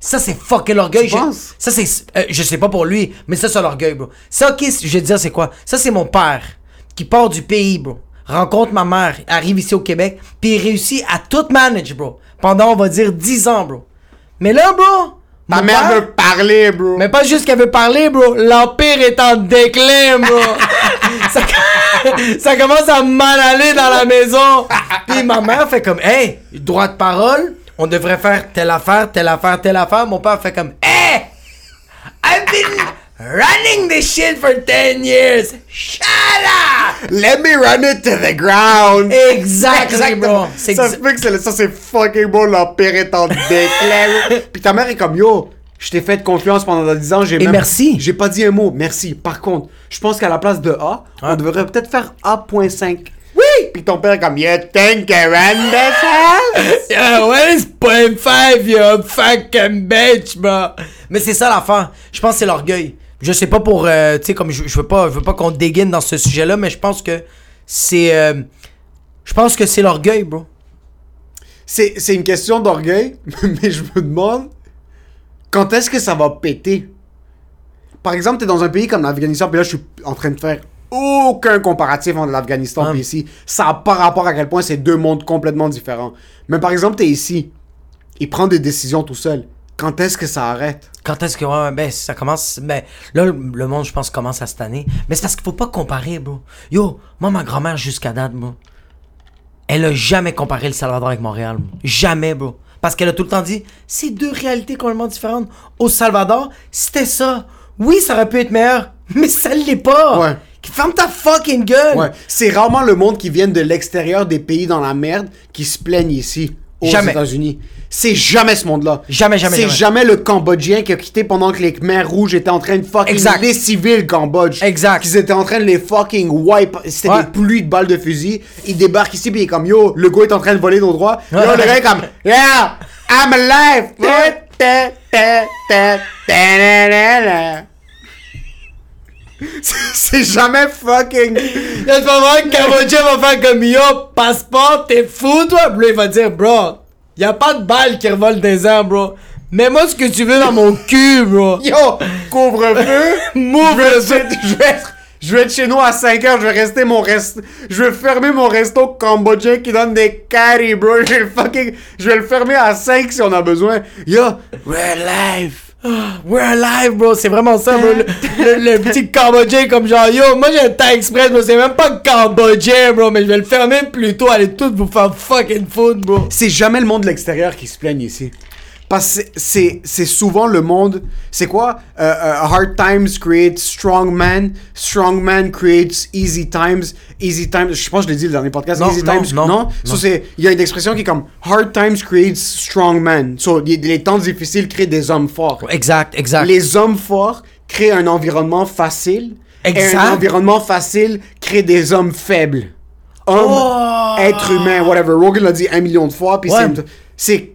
Ça, c'est fucking l'orgueil. Je-? Ça, c'est. euh, je sais pas pour lui, mais ça, c'est l'orgueil, bro. Ça, ok, je vais te dire, c'est quoi? Ça, c'est mon père qui part du pays, bro. Rencontre ma mère, arrive ici au Québec, puis il réussit à tout manage, bro. Pendant, on va dire, 10 ans, bro. Mais là, bro. Ma mère père- veut parler, bro. mais pas juste qu'elle veut parler, bro. L'Empire est en déclin, bro. ça, ça commence à mal aller dans la maison. Puis ma mère fait comme, hey, droit de parole, on devrait faire telle affaire, telle affaire, telle affaire. Mon père fait comme, hey, I've been running this shit for 10 years. Shut up! Let me run it to the ground. Exactly, bro. C'est Ça exa- se peut que c'est le- ça, c'est fucking beau, l'empire est en déclin. Puis ta mère est comme, yo, je t'ai fait confiance pendant 10 ans, j'ai même- merci. J'ai pas dit un mot, merci. Par contre, je pense qu'à la place de A, on devrait peut-être faire A.5. Oui! Puis ton père est comme, you think I ran this house? Yeah, what is point five, you fucking bitch, bro? Mais c'est ça l'affaire. Je pense que c'est l'orgueil. Je sais pas pour, euh, tu sais, comme je, je veux pas, je veux pas qu'on dégaine dans ce sujet-là, mais je pense que c'est, euh, je pense que c'est l'orgueil, bro. C'est c'est une question d'orgueil, mais je me demande quand est-ce que ça va péter? Par exemple, t'es dans un pays comme l'Afghanistan, puis là, je suis en train de faire aucun comparatif entre l'Afghanistan et ici. Ça n'a pas rapport à quel point c'est deux mondes complètement différents. Mais par exemple, t'es ici, il prend des décisions tout seul. Quand est-ce que ça arrête? Quand est-ce que, ouais, ben, ça commence, ben, là, le, monde, je pense, commence à cette année. Mais c'est parce qu'il faut pas comparer, bro. Yo, moi, ma grand-mère, jusqu'à date, bro, elle a jamais comparé le Salvador avec Montréal, bro. Jamais, bro. Parce qu'elle a tout le temps dit, c'est deux réalités complètement différentes. Au Salvador, c'était ça. Oui, ça aurait pu être meilleur, mais ça l'est pas. Ouais. Ferme ta fucking gueule. Ouais. C'est rarement le monde qui vient de l'extérieur des pays dans la merde qui se plaignent ici, aux. États-Unis. C'est jamais ce monde-là. Jamais, jamais, C'est jamais. jamais le Cambodgien qui a quitté pendant que les Khmers rouges étaient en train de fucking Exact. lessiver le Cambodge. Exact. Qu'ils étaient en train de les fucking wipe. C'était Ouais. des pluies de balles de fusil. Il débarque ici puis il est comme yo, le gars est en train de voler nos droits. Yo, Ouais. le gars est comme yeah, I'm alive. Ta, ta, ta, ta, ta, na, na, na. C'est- C'est jamais fucking. Là, tu vas voir que Cambodgien va faire comme yo, passeport, t'es fou, toi? Puis là, il va dire, bro, y a pas de balle qui revole des airs, bro. Mets-moi ce que tu veux dans mon cul, bro. Yo, couvre-feu. Move je, vais le être, je, vais être, je vais être chez nous à 5 heures. Je vais rester mon reste. Je vais fermer mon resto cambodgien qui donne des carry, bro. Je vais le fucking. Je vais le fermer à 5 si on a besoin. Yo, we're alive. We're alive, bro. C'est vraiment ça, bro. Le, le- petit Cambodgien comme genre, yo, moi j'ai un temps express, bro. C'est même pas Cambodgien, bro. Mais je vais le fermer plus tôt. Allez tous vous faire fucking food, bro. C'est jamais le monde de l'extérieur qui se plaigne ici. Parce que c'est- souvent le monde. C'est quoi? Euh, euh, Hard times create strong man. Strong man creates easy times. Easy times. Je pense que je l'ai dit le dernier podcast. Non, easy non, times. non, So, non. Il y a une expression qui est comme Hard times creates strong man. So, les, les temps difficiles créent des hommes forts. Exact, exact. Les hommes forts créent un environnement facile. Et Exact. un environnement facile crée des hommes faibles. Hommes, Oh! êtres humains, whatever. Rogan l'a dit un million de fois. Puis c'est.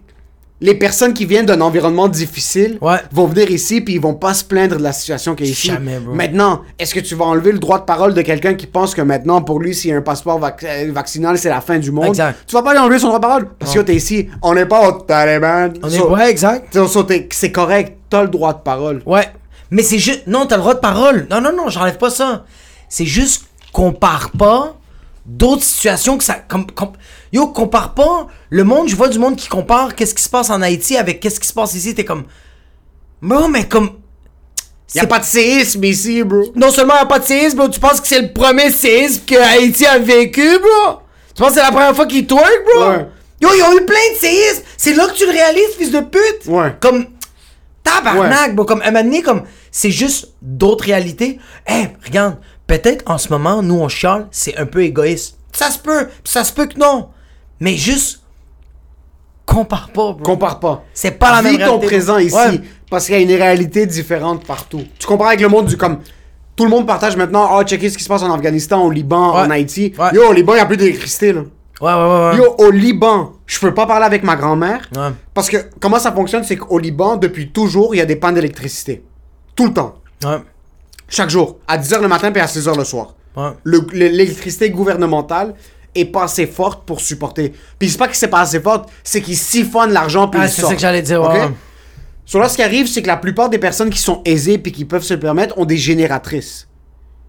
Les personnes qui viennent d'un environnement difficile Ouais. vont venir ici puis ils vont pas se plaindre de la situation qui est ici. Jamais, bro. Maintenant, est-ce que tu vas enlever le droit de parole de quelqu'un qui pense que maintenant, pour lui, s'il y a un passeport vac- euh, vaccinal, c'est la fin du monde? Exact. Tu vas pas lui enlever son droit de parole? Parce que t'es ici. On n'est pas au Taliban. On est, So- ouais, exact. so- c'est correct. T'as le droit de parole. Ouais. Mais c'est juste. Non, t'as le droit de parole. Non, non, non, j'enlève pas ça. C'est juste compare pas d'autres situations que ça. Comme, com- Yo, compare pas le monde. Je vois du monde qui compare qu'est-ce qui se passe en Haïti avec qu'est-ce qui se passe ici. T'es comme. Bro, mais comme. Y a pas de séisme ici, bro. Non seulement y a pas de séisme, bro, tu penses que c'est le premier séisme que Haïti a vécu, bro? Tu penses que c'est la première fois qu'ils twerk, bro? Ouais. Yo, ils ont eu plein de séismes! C'est là que tu le réalises, fils de pute! Ouais. Comme. Tabarnak, bro. Comme, un moment donné, comme. C'est juste d'autres réalités. Eh, regarde, peut-être en ce moment, nous, on chiale, c'est un peu égoïste. Ça se peut, pis ça se peut que non. Mais juste. Compare pas, bro. Compare pas. C'est pas la même Vis ton réalité, présent bro. ici. Ouais. Parce qu'il y a une réalité différente partout. Tu compares avec le monde du comme. Tout le monde partage maintenant, ah, checker ce qui se passe en Afghanistan, au Liban, Ouais. en Haïti. Ouais. Yo, au Liban, il n'y a plus d'électricité, là. Ouais, ouais, ouais. ouais. Yo, au Liban, je peux pas parler avec ma grand-mère. Ouais. Parce que comment ça fonctionne, c'est qu'au Liban, depuis toujours, il y a des pannes d'électricité. Tout le temps. Ouais. Chaque jour. À 10h le matin puis à 6h le soir. Ouais. Le- le- L'électricité gouvernementale est pas assez forte pour supporter. Puis c'est pas que c'est pas assez forte, c'est qu'ils siphonnent l'argent puis Ah, c'est ça sortent. que j'allais dire, Ok? ouais. So là, ce qui arrive, c'est que la plupart des personnes qui sont aisées puis qui peuvent se le permettre ont des génératrices.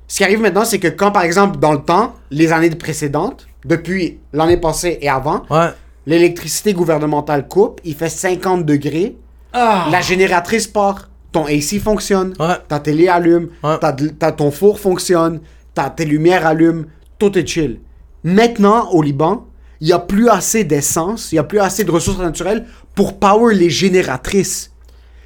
Ce qui arrive maintenant, c'est que quand, par exemple, dans le temps, les années précédentes, depuis l'année passée et avant, Ouais. l'électricité gouvernementale coupe, il fait 50 degrés, Ah. la génératrice part, ton AC fonctionne, Ouais. ta télé allume, Ouais. ta- ta- ton four fonctionne, ta, tes lumières allument, tout est chill. Maintenant, au Liban, il n'y a plus assez d'essence, il n'y a plus assez de ressources naturelles pour power les génératrices.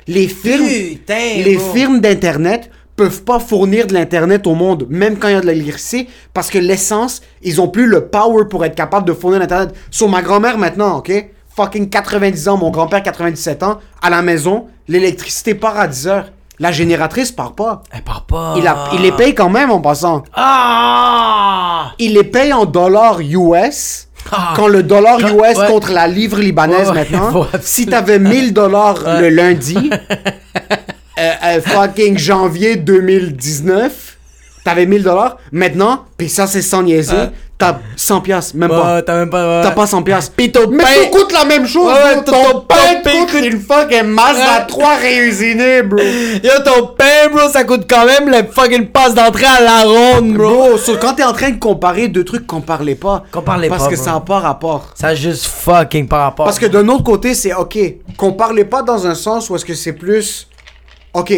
Les firmes, Putain, les firmes d'Internet peuvent pas fournir de l'Internet au monde, même quand il y a de l'électricité, parce que l'essence, ils ont plus le power pour être capable de fournir l'Internet. Sur ma grand-mère maintenant, ok? Fucking 90 ans, mon grand-père 97 ans, à la maison, l'électricité part à 10 heures. La génératrice part pas. Elle part pas. Il, a- il les paye quand même en passant. Ah! Il les paye en dollars US. Ah. Quand le dollar Quand- US ouais. contre la livre libanaise Ouais, maintenant, si t'avais 1000 dollars le lundi, euh, euh, fucking janvier 2019, t'avais 1000 dollars. Maintenant, puis ça c'est sans niaiser. T'as 100 piastres, même Ouais, pas. t'as même pas. ouais. T'as pas 100 piastres. Pis ton Mais pain- tout coûte la même chose, Ouais, bro. ton- Ton, pain pain coûte coûte- une fucking Mazda Ouais. 3 réusinée, bro. Yo, ton pain, bro, ça coûte quand même le fucking passe d'entrée à la ronde, bro. Bro, so, quand t'es en train de comparer deux trucs, compare-les pas. Compare-les Parce pas, que bro. ça n'a pas rapport. Ça a juste fucking par rapport. Parce que d'un autre côté, c'est OK. Comparez pas dans un sens où est-ce que c'est plus. OK.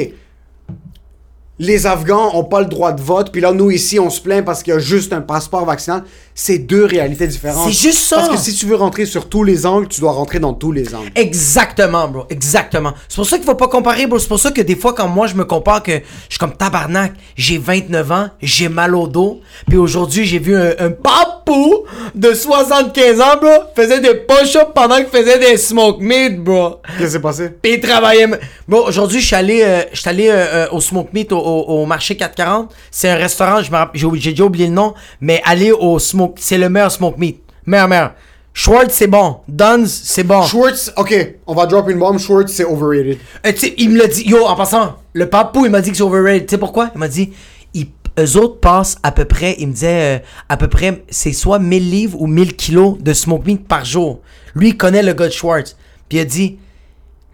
Les Afghans ont pas le droit de vote, puis là, nous, ici, on se plaint parce qu'il y a juste un passeport vaccinal. C'est deux réalités différentes. C'est juste ça. Parce que si tu veux rentrer sur tous les angles, tu dois rentrer dans tous les angles. Exactement, bro. Exactement. C'est pour ça qu'il faut pas comparer, bro. C'est pour ça que des fois, quand moi, je me compare, que je suis comme tabarnak, j'ai 29 ans, j'ai mal au dos. Puis aujourd'hui, j'ai vu un, un papou de 75 ans, bro, faisait des push-ups pendant qu'il faisait des smoke meat, bro. Qu'est-ce qui s'est passé? Puis il travaillait. Bon, aujourd'hui, je suis allé, euh, je suis allé euh, euh, au Smoke Meat au, au- au marché 440. C'est un restaurant, j'ai déjà oublié le nom, mais aller au Smoke, c'est le meilleur Smoke Meat. Meilleur, meilleur. Schwartz, c'est bon. Duns, c'est bon. Schwartz, OK, on va drop une bombe. Schwartz, c'est overrated. Euh, tu sais, il me l'a dit, yo, en passant, le papou, il m'a dit que c'est overrated. Tu sais pourquoi? Il m'a dit, ils, eux autres passent à peu près, il me disait, euh, à peu près, c'est soit 1000 livres ou 1000 kilos de smoke meat par jour. Lui, il connaît le gars de Schwartz. Puis il a dit,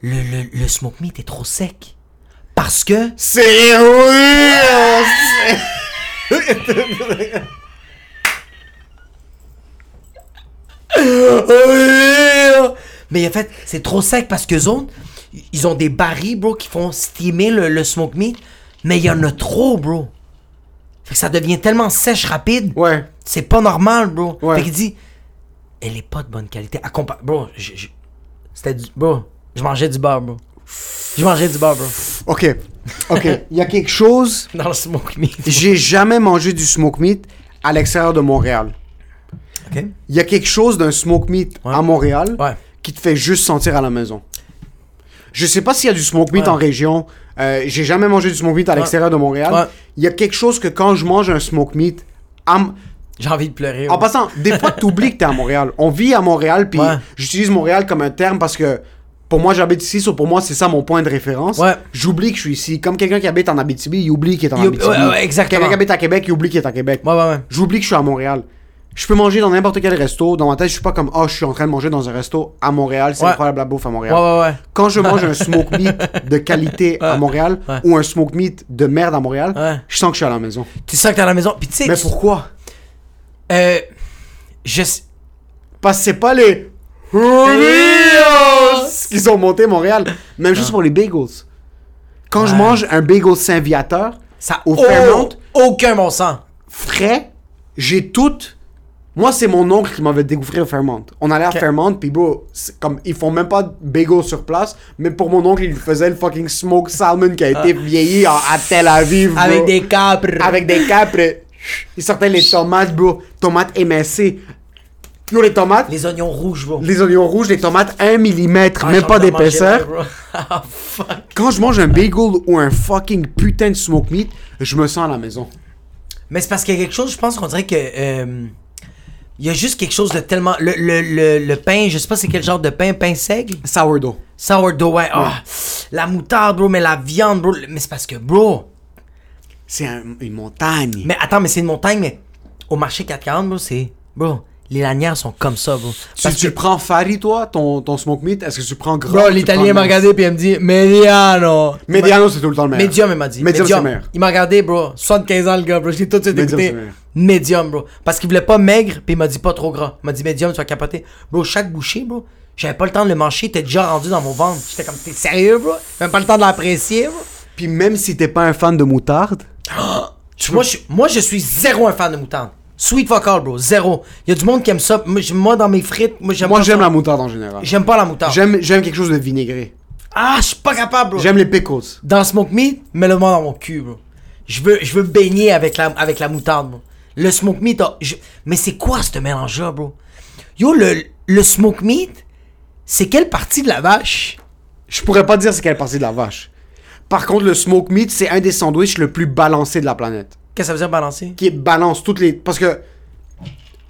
le, le, le smoke meat est trop sec. Parce que. C'est real! Mais en fait, c'est trop sec parce que autres, ils ont des barils, bro, qui font steamer le, le smoke meat. Mais il y en a trop, bro. Fait que ça devient tellement sèche rapide. Ouais. C'est pas normal, bro. Ouais. Fait qu'il dit, elle est pas de bonne qualité. Bro, c'était du. Bro, je mangeais du beurre, bro. Je mangeais du beurre, bro. Ok. Ok. Il y a quelque chose. Dans le smoke meat. J'ai jamais mangé du smoke meat à l'extérieur de Montréal. Il y a quelque chose d'un smoke meat Ouais. à Montréal Ouais. qui te fait juste sentir à la maison. Je sais pas s'il y a du smoke meat Ouais. en région. Euh, J'ai jamais mangé du smoke meat à l'extérieur de Montréal. Il y a quelque chose que quand je mange un smoke meat, J'ai envie de pleurer. En passant, des fois, t'oublies que t'es à Montréal. On vit à Montréal, puis j'utilise Montréal comme un terme parce que pour moi, j'habite ici, so pour moi, c'est ça mon point de référence. Ouais. J'oublie que je suis ici. Comme quelqu'un qui habite en Abitibi, il oublie qu'il est en Abitibi. ouais, ouais, exactement. Quelqu'un qui habite à Québec, il oublie qu'il est à Québec. J'oublie que je suis à Montréal. Je peux manger dans n'importe quel resto. Dans ma tête, je suis pas comme, oh, je suis en train de manger dans un resto à Montréal. C'est Ouais. incroyable la bouffe à Montréal. Ouais, ouais, ouais. Quand je mange un smoke meat de qualité à. Montréal Ouais. ou un smoke meat de merde à Montréal, Ouais. je sens que je suis à la maison. Tu sens que t'es à la maison. Puis tu sais. Mais pourquoi? Euh. Je. Parce que c'est pas les Oreos qui sont montés à Montréal. Même juste pour les bagels. Quand je mange un bagel Saint-Viateur, Ça Au Fairmont? Aucun bon sens. frais, j'ai tout. Moi, c'est mon oncle qui m'avait découvert au Fairmont. On allait à Ok. Fairmont, puis bro, comme ils font même pas de bagels sur place, mais pour mon oncle, il faisait le fucking smoked salmon qui a été vieilli en- à Tel Aviv. bro. Ah. Avec des capres. Avec des capres. Il sortait les tomates, bro. Tomates émincées. Yo, les tomates, Les oignons rouges, bro. les oignons rouges, les tomates 1 mm, Ah, même pas d'épaisseur. Ah. Quand je mange un bagel ou un fucking putain de smoke meat, je me sens à la maison. Mais c'est parce qu'il y a quelque chose, je pense qu'on dirait que. euh, Il y a juste quelque chose de tellement. Le, le, le, le pain, je sais pas c'est quel genre de pain, pain seigle? Sourdough. Sourdough, ouais. Ah, la moutarde, bro, mais la viande, bro. Mais c'est parce que, bro. C'est un- une montagne. Mais attends, mais c'est une montagne, mais au marché 440, bro, c'est. Bro, les lanières sont comme ça, bro. Parce tu que. le prends fari, toi, ton, ton smoke meat Est-ce que tu prends gras Bro, l'italien m'a regardé puis il me dit Mediano. Mediano, c'est tout le temps le meilleur. Medium, il m'a dit. Medium, c'est meilleur. Il m'a regardé, bro. 75 ans, le gars, bro. Je l'ai tout de suite écouté. Medium, bro. Parce qu'il voulait pas maigre, puis il m'a dit pas trop gras. Il m'a dit medium, tu vas capoter. Bro, chaque bouchée, bro, j'avais pas le temps de le manger, t'es déjà rendu dans mon ventre. J'étais comme, t'es sérieux, bro? Même pas le temps de l'apprécier, bro. Puis même si t'es pas un fan de moutarde, Moi, je, moi, je suis zéro un fan de moutarde. Sweet fuck all, bro. Zéro. Il y a du monde qui aime ça. Moi, j- moi, dans mes frites, moi, j'aime moi pas j'aime ça. la moutarde en général. J'aime pas la moutarde. J'aime j'aime quelque chose de vinaigré. Ah, je suis pas capable, bro. J'aime les pickles. Dans le smoke meat, mets-le-moi dans mon cul, bro. Je veux, je veux baigner avec la, avec la moutarde, bro. Le smoke meat, ah, je- mais c'est quoi ce mélange-là, bro? Yo, le, le smoke meat, c'est quelle partie de la vache? Je pourrais pas dire c'est quelle partie de la vache. Par contre, le smoke meat, c'est un des sandwichs le plus balancé de la planète. Qu'est-ce que ça veut dire balancer? Qui balance toutes les. Parce que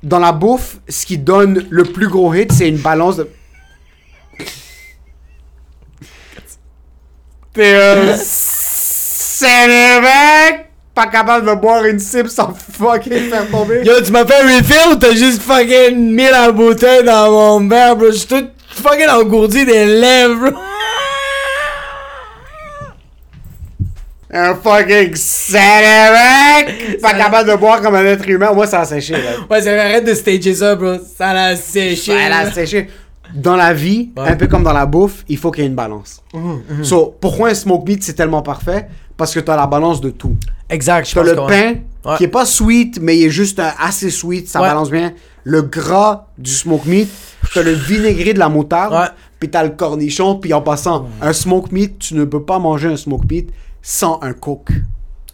dans la bouffe, ce qui donne le plus gros hit, c'est une balance de. T'es un Sénébec pas capable de boire une cible sans fucking faire tomber. Yo, tu m'as fait un refill ou t'as juste fucking mis la bouteille dans mon verre, bro? Je suis tout fucking engourdi des lèvres, Un fucking Sénébec pas capable de boire comme un être humain. Moi, ça a séché, là. Ouais, c'est arrête de stager ça, bro. Ça l'a séché. Elle a là. séché. Dans la vie, Ouais. un peu comme dans la bouffe, il faut qu'il y ait une balance. So, pourquoi un smoke meat c'est tellement parfait? Parce que tu as la balance de tout. Exact, je Tu as pense le que pain Ouais. qui est pas sweet, mais il est juste un assez sweet, ça Ouais. balance bien. Le gras du smoke meat, tu as le vinaigré de la moutarde, puis tu as le cornichon, puis en passant, un smoke meat, tu ne peux pas manger un smoke meat sans un coke.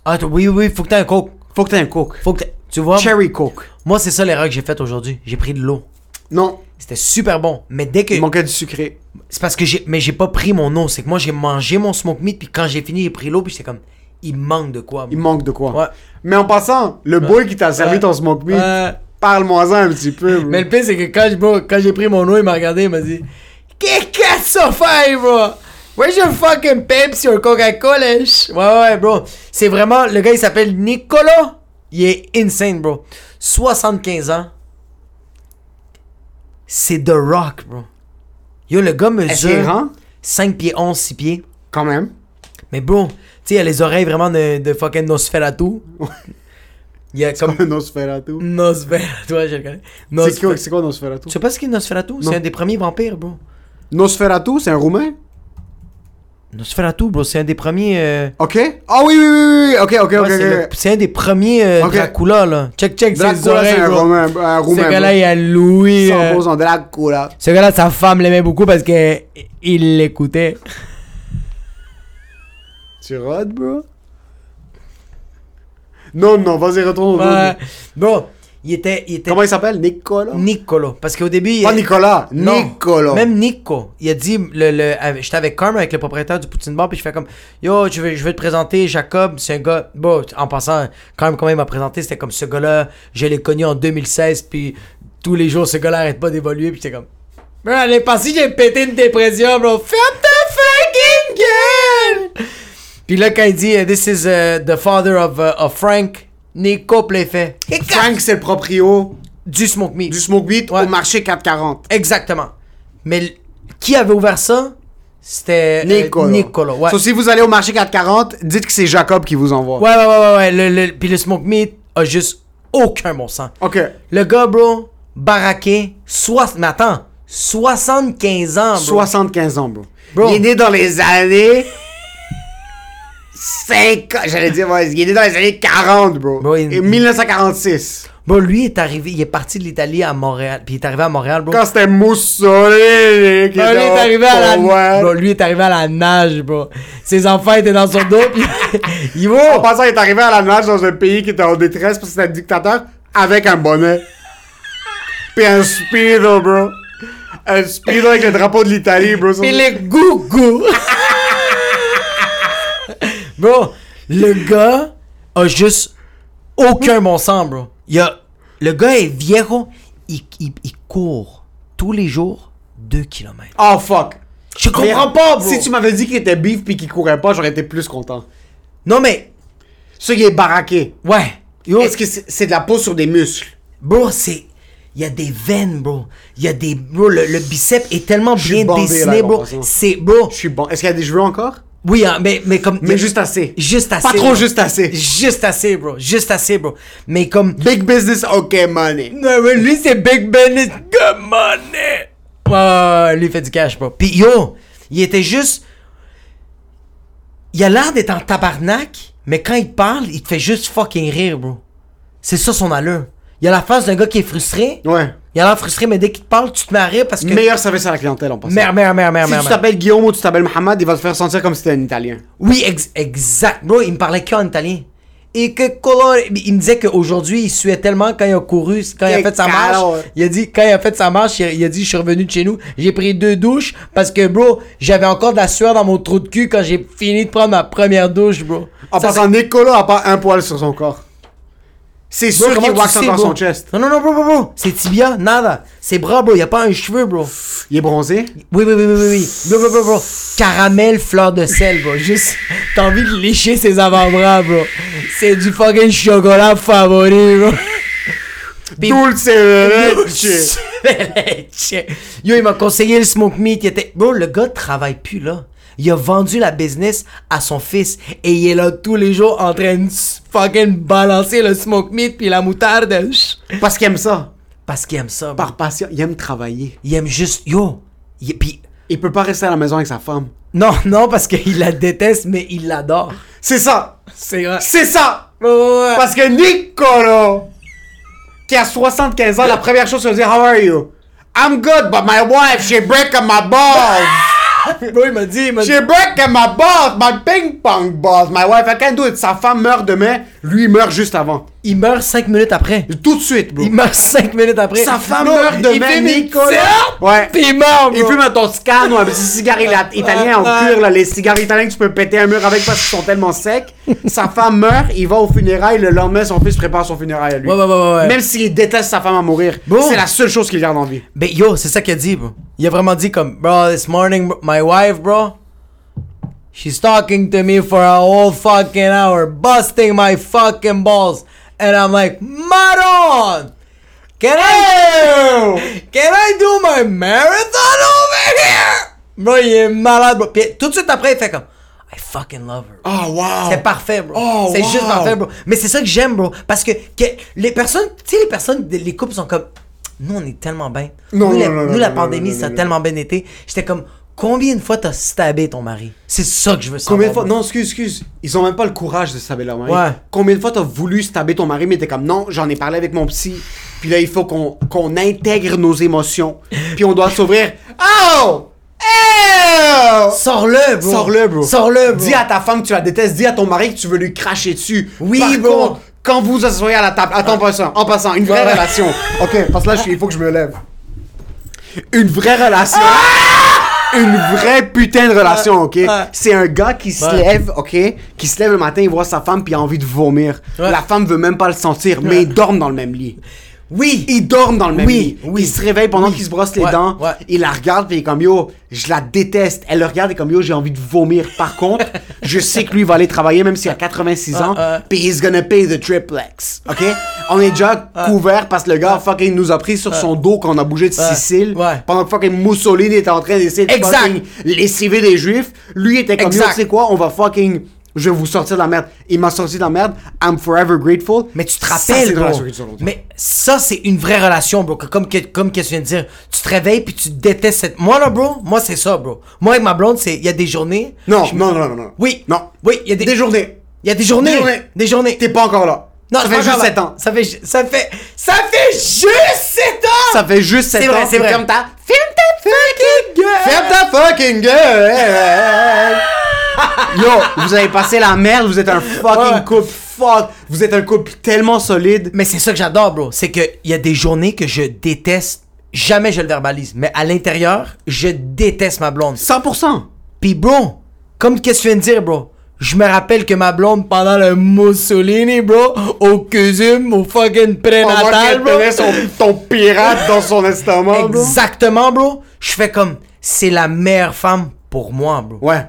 Ah, oui, oui, faut que t'aies un coke. Faut que tu aies un coke. Faut que t'aies- Tu vois, Cherry coke. moi, c'est ça l'erreur que j'ai faite aujourd'hui. J'ai pris de l'eau. Non, C'était super bon. Mais dès que. il manquait du sucré. C'est parce que j'ai. Mais j'ai pas pris mon eau. C'est que moi, j'ai mangé mon smoke meat, puis quand j'ai fini, j'ai pris l'eau, puis j'étais comme. Il manque de quoi. Il manque de quoi. Ouais. Mais en passant, le boy qui t'a servi Ouais. ton smoke meat, Ouais. parle-moi-en un petit peu. bro. Mais le pire, c'est que quand, j'ai- bro, quand j'ai pris mon eau, il m'a regardé, il m'a dit Qu'est-ce que ça fait, bro? Where's your fucking Pepsi or Coca-Cola? Ouais, ouais, bro. C'est vraiment. Le gars, il s'appelle Nicolas. Il est insane, bro. 75 ans. C'est The Rock, bro. Yo, le gars mesure. grand? 5 pieds 11, 6 pieds. Quand même. Mais bro, tu sais, il a les oreilles vraiment de, de fucking Nosferatu. Il y a comme. Nosferatu? Nosferatu, ouais, je le connais. C'est quoi, Nosfer- c'est quoi Nosferatu? Tu sais pas ce qu'est Nosferatu? C'est un des premiers vampires, bro. Nosferatu, c'est un roumain? Nosferatu, bro, c'est un des premiers. euh, Ok? Ah oui, oui, oui, oui. Ok, ok, ouais, ok. c'est, le- ok. c'est un des premiers euh, Ok. Dracula, là. Check, check ses Dracula, oreilles, c'est un bro. roumain. Un Ce roumain. gars-là, il a Louis. euh, 100% Dracula. Ce gars-là, sa femme l'aimait beaucoup parce que il l'écoutait. Tu rodes, bro? Non, non, vas-y, retourne au. Bon, il était. Il était Comment il s'appelle? Nicolas? Nicolo. Parce qu'au début. il- Pas Nicolas, Non. Nicolas. Même Nico, il a dit, le, le, j'étais avec Carm, avec le propriétaire du Poutine Bar, puis je fais comme, yo, je veux, je veux te présenter Jacob, c'est un gars, bon, en passant, Carm, comment il m'a présenté, c'était comme ce gars-là, je l'ai connu en 2016, puis tous les jours, ce gars-là arrête pas d'évoluer, puis j'étais comme, bro, l'année passée, j'ai pété une dépression, bro, ferme ta fucking gueule! Puis là, quand il dit, this is uh, the father of, uh, of Frank, Nico, fait, Frank, c'est le proprio du smoke meat. du Smoke Ouais. au marché 440. Exactement. Mais qui avait ouvert ça? C'était euh, Nicolas. Ouais. So, si vous allez au marché 440, dites que c'est Jacob qui vous envoie. ouais, ouais, ouais, ouais, ouais. Le, le- puis le smoke meat a juste aucun bon sens. Ok. Le gars, bro, baraqué, soix... mais attends, 75 ans, bro. 75 ans, bro. Bro. Il est né dans les années. 5 J'allais dire, ouais, il est né dans les années 40, bro. Bro, il- Et 1946. Bro, lui est arrivé, il est parti de l'Italie à Montréal, puis il est arrivé à Montréal, bro. Quand c'était Mussolini qui Bro, lui était est arrivé à la bro, lui est arrivé à la nage, bro. Ses enfants étaient dans son dos, puis il En va. passant, il est arrivé à la nage dans un pays qui était en détresse parce que c'était un dictateur avec un bonnet. Puis un speedo, bro. Un speedo avec le drapeau de l'Italie, bro. Puis les gougous. bro, le gars a juste aucun bon sens, bro. Il a, le gars est viejo, il, il, il court tous les jours 2 km. Oh, fuck. Je comprends pas, bro. Si tu m'avais dit qu'il était beef puis qu'il courait pas, j'aurais été plus content. Non, mais, Ce qui est baraqué. ouais. Est-ce que c'est de la peau sur des muscles? bro, c'est. Il y a des veines, bro. Il y a des. Bro, le, le bicep est tellement bien bandé, dessiné, bro. C'est, bro. Je suis bon. Est-ce qu'il y a des cheveux encore? Oui, hein, mais, mais comme. Mais juste assez. Juste assez. Pas trop bro. juste assez. Juste assez, bro. Juste assez, bro. Mais comme. Big business, ok money. Non, mais lui, c'est Big it's good money. Ouais, lui, il fait du cash, bro. Pis yo, il était juste. Il a l'air d'être en tabarnak, mais quand il parle, il te fait juste fucking rire, bro. C'est ça son allure. Il a la face d'un gars qui est frustré. Ouais. Il a l'air frustré, mais dès qu'il te parle, tu te mets à rire parce que. Meilleur service à la clientèle en passant. Merde, merde, merde, merde, Si merde. tu t'appelles Guillaume ou tu t'appelles Mohamed, il va te faire sentir comme si t'étais un Italien. Oui, ex- exact. Bro, il me parlait qu'en italien. Et que colore. Il me disait qu'aujourd'hui, il suait tellement quand il a couru, quand il a fait sa marche. Il a dit, quand il a fait sa marche, il a, il a dit, je suis revenu de chez nous. J'ai pris deux douches parce que, bro, j'avais encore de la sueur dans mon trou de cul quand j'ai fini de prendre ma première douche, bro. En Ça, passant, Nicolas a pas un poil sur son corps. C'est sûr qu'il wax bro? son chest. Non, non, non, bro, bro, bro. C'est tibia, nada. C'est bras, bro. Y a pas un cheveu, bro. Il est bronzé? Oui, oui, oui, oui, oui. Bro, bro, bro, bro. Caramel, fleur de sel, bro. Juste, t'as envie de lécher ses avant-bras, bro. C'est du fucking chocolat favori, bro. Dulce. Leche. Yo, il m'a conseillé le smoke meat. Il était... Bro, le gars travaille plus là. Il a vendu la business à son fils et il est là tous les jours en train de fucking balancer le smoke meat puis la moutarde. Parce qu'il aime ça. Parce qu'il aime ça. Par passion. Il aime travailler. Il aime juste. Yo. Il... Puis. Il peut pas rester à la maison avec sa femme. Non, non, parce qu'il la déteste, mais il l'adore. C'est ça. C'est vrai. C'est ça. Ouais. Parce que Nicolas, qui a 75 ans, la première chose, c'est de dire How are you? I'm good, but my wife, she break my balls. Bro, il m'a dit, il m'a dit. She break my balls, my ping pong balls. My wife, I can't do it. Sa femme meurt demain, lui meurt juste avant. Il meurt 5 minutes après. Tout de suite, bro. Il meurt 5 minutes après. Sa femme Bro, meurt il Nicolas. cigarette, Ouais. Puis il meurt, Il bro. fume un Toscano, un petit cigare italien en cuir, là, les cigares italiens que tu peux péter un mur avec parce qu'ils sont tellement secs. Sa femme meurt, il va au funérailles, le lendemain, son fils prépare son funérail à lui. Ouais, ouais, ouais, ouais. Même s'il déteste sa femme à mourir, c'est la seule chose qu'il garde en vie. Ben yo, c'est ça qu'il a dit, bro. Il a vraiment dit comme, bro, this morning, my wife, bro, she's talking to me for a whole fucking hour, busting my fucking balls. And I'm like, Maron! Can I, can I do my marathon over here? Bro, il est malade, bro. Puis tout de suite après, il fait comme, I fucking love her. Oh, wow. C'est parfait, bro. Oh, c'est wow. juste parfait, bro. Mais c'est ça que j'aime, bro. Parce que, que les personnes, tu sais, les personnes, les couples sont comme, nous, on est tellement bien. Non, nous, non, la, non, nous, non, la non, pandémie, ça a tellement bien été. J'étais comme, combien de fois t'as stabé ton mari? C'est ça que je veux savoir. Combien de fois? Non, excuse, excuse. Ils ont même pas le courage de stabber leur mari. Ouais. Combien de fois t'as voulu stabber ton mari, mais t'es comme non, j'en ai parlé avec mon psy. Puis là, il faut qu'on qu'on intègre nos émotions. Puis on doit s'ouvrir. Oh! Oh! Sors-le, bro. Sors-le, bro. Sors-le, bro. Dis à ta femme que tu la détestes. Dis à ton mari que tu veux lui cracher dessus. Oui, Par bro. contre, quand vous vous asseyez à la table. Attends, en passant. En passant, une vraie relation. Ok, parce que là, je il faut que je me lève. Une vraie relation. Une vraie putain de relation, ok? Ouais. C'est un gars qui se Ouais. lève, ok? Qui se lève le matin, il voit sa femme, puis il a envie de vomir. Ouais. La femme veut même pas le sentir, mais Ouais. ils dorment dans le même lit. Oui. Ils dorment dans le même Oui, lit. oui. Il se réveille pendant Oui. qu'il se brosse les Ouais, dents. ouais. Il la regarde puis il est comme yo, je la déteste. Elle le regarde et comme yo, j'ai envie de vomir. Par contre, je sais que lui va aller travailler même s'il a 86 ans. Ouais, ouais. Puis he's gonna pay the triplex. Ok? On est déjà couvert parce que le gars fucking nous a pris sur son dos quand on a bougé de. Sicile. Ouais. Pendant que fucking Mussolini était en train d'essayer de Exact. fucking lessiver des juifs. Lui était comme yo, Exact. tu sais quoi, on va fucking. Je vais vous sortir de la merde. Il m'a sorti de la merde. I'm forever grateful. Mais tu te Ça, c'est rappelles, une bro. Mais ça, c'est une vraie relation, bro. que- Comme, que, comme que tu viens de dire, tu te réveilles puis tu détestes cette. Moi, là, bro, moi, c'est ça, bro. Moi, avec ma blonde, c'est. Il y a des journées. Non, je non, non, non, non. Oui. Non. Oui, il y a des. Des journées. Il y a des journées. Des journées. Des journées. T'es pas encore là. Non, ça c'est fait juste grave. 7 ans. Ça fait. Ça fait. Ça fait juste 7 ans! Ça fait juste 7 C'est ans. vrai, c'est vrai. Ferme ta, ferme ta fucking gueule. Ferme ta fucking gueule. Yo, vous avez passé la merde, vous êtes un fucking Ouais. couple fuck. Vous êtes un couple tellement solide. Mais c'est ça que j'adore, bro. C'est qu'il y a des journées que je déteste. Jamais je le verbalise. Mais à l'intérieur, je déteste ma blonde. 100%. Pis bro, comme qu'est-ce que tu viens de dire, bro? Je me rappelle que ma blonde, pendant le Mussolini, bro, au Cusum, au fucking prénatal, bro. tenait son, ton pirate dans son estomac, bro. Exactement, bro. Je fais comme, c'est la meilleure femme pour moi, bro. Ouais,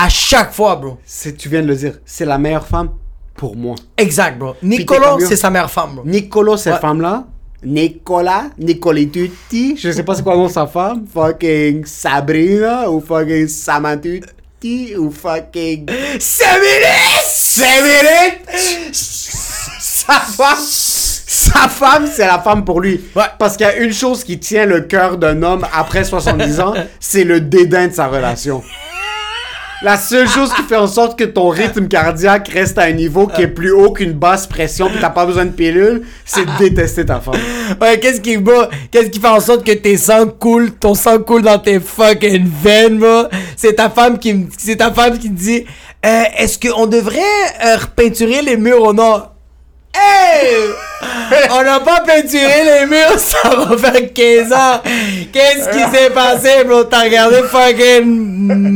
À chaque fois, bro. tu viens de le dire. C'est la meilleure femme pour moi. Exact, bro. combien? c'est sa meilleure femme, bro. Nicolas, cette Ouais. femme-là, Nicolas, Nicolituti, je sais pas c'est quoi le nom de sa femme, fucking Sabrina ou fucking Samantuti ou fucking Samiris! Sabrina. Sa femme, sa femme, c'est la femme pour lui. Ouais. Parce qu'il y a une chose qui tient le cœur d'un homme après 70 ans, c'est le dédain de sa relation. La seule chose qui fait en sorte que ton rythme cardiaque reste à un niveau qui est plus haut qu'une basse pression puis t'as pas besoin de pilule, c'est de détester ta femme. Ouais, qu'est-ce qui va, qu'est-ce qui fait en sorte que tes sang coule, ton sang coule dans tes fucking veines, bro? C'est ta femme qui me, c'est ta femme qui dit, euh, est-ce qu'on devrait euh, repeinturer les murs au nord? Hey! On n'a pas peinturé les murs, ça va faire 15 ans. Qu'est-ce qui s'est passé, bro? T'as regardé fucking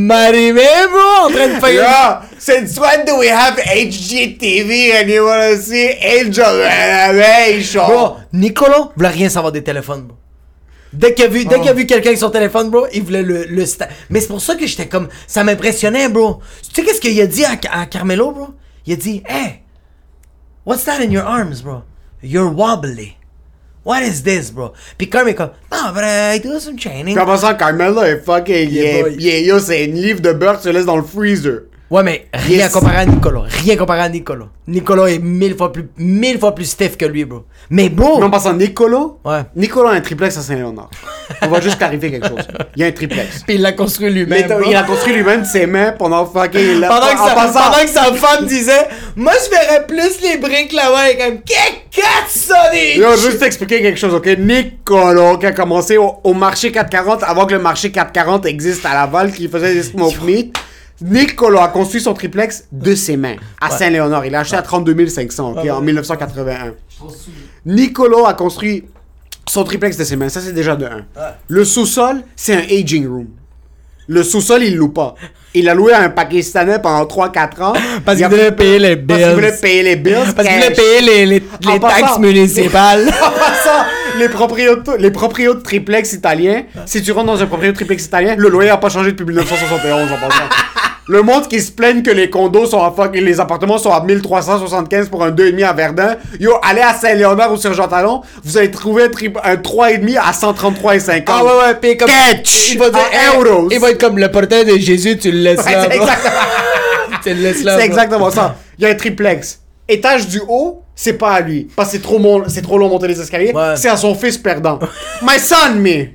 Marimé, bro? En train de faire... Yeah, since when do we have HGTV and you wanna see Angel? Bro, Nicolas voulait rien savoir des téléphones, bro. Dès qu'il a vu, dès qu'il a vu quelqu'un avec son téléphone, bro, il voulait le, le sta- Mais c'est pour ça que j'étais comme. Ça m'impressionnait, bro. Tu sais qu'est-ce qu'il a dit à, à Carmelo, bro? Il a dit, Hey, what's that in your arms, bro? You're wobbly. What is this, bro? Puis Carmelo est comme, non, but I do some training. En passant, Carmelo est fucking. Il Yeah, est- yo, c'est une livre de beurre que tu laisses dans le freezer. Ouais, mais rien Yes. comparé à Nicolas. Rien comparé à Nicolas. Nicolas est mille fois plus, mille fois plus stiff que lui, bro. Mais, bro. Mais en passant, Nicolo. Ouais. Nicolo a un triplex à Saint-Léonard. On va juste clarifier quelque chose. Il y a un triplex. Puis il l'a construit lui-même. il a construit lui-même de ses mains pendant fucking. que sa, passant- pendant que sa femme disait Moi je verrais plus les briques là-bas et comme Qu'est-ce des Yo, juste t'expliquer quelque chose, ok? Nicolo, qui a commencé au, au marché 440 avant que le marché 440 existe à Laval, qui faisait des smoke meat. Nicolo a construit son triplex de ses mains à Saint-Léonard. Il l'a acheté à 32 500, ok? En 1981. Nicolo a construit son triplex de ses mains. Ça, c'est déjà de 1. Le sous-sol, c'est un aging room. Le sous-sol, il loue pas. Il l'a loué à un Pakistanais pendant 3-4 ans. Parce Il qu'il voulait payer les Parce qu'il bills. voulait payer les bills. Parce qu'il voulait payer les, les, En les passant- taxes municipales. En passant, les propriétaires, les proprios de triplex italiens, si tu rentres dans un proprio de triplex italien, le loyer a pas changé depuis 1971 en passant. Le monde qui se plaigne que les condos sont à fucking, les appartements sont à 1375 pour un 2,5 à Verdun. Yo, allez à Saint-Léonard ou sur Jean Talon, vous allez trouver un, tri- un 3,5 à 133,50. Ah ouais, ouais, puis comme. Catch! Il va dire, euros. Il va être comme le portail de Jésus, tu le laisses Ouais, là. c'est bro. exactement, tu le laisses là. c'est exactement ça. Il y a un triplex. Étage du haut, c'est pas à lui. Parce que c'est trop, mon- c'est trop long monter les escaliers. Ouais. C'est à son fils perdant. My son, me.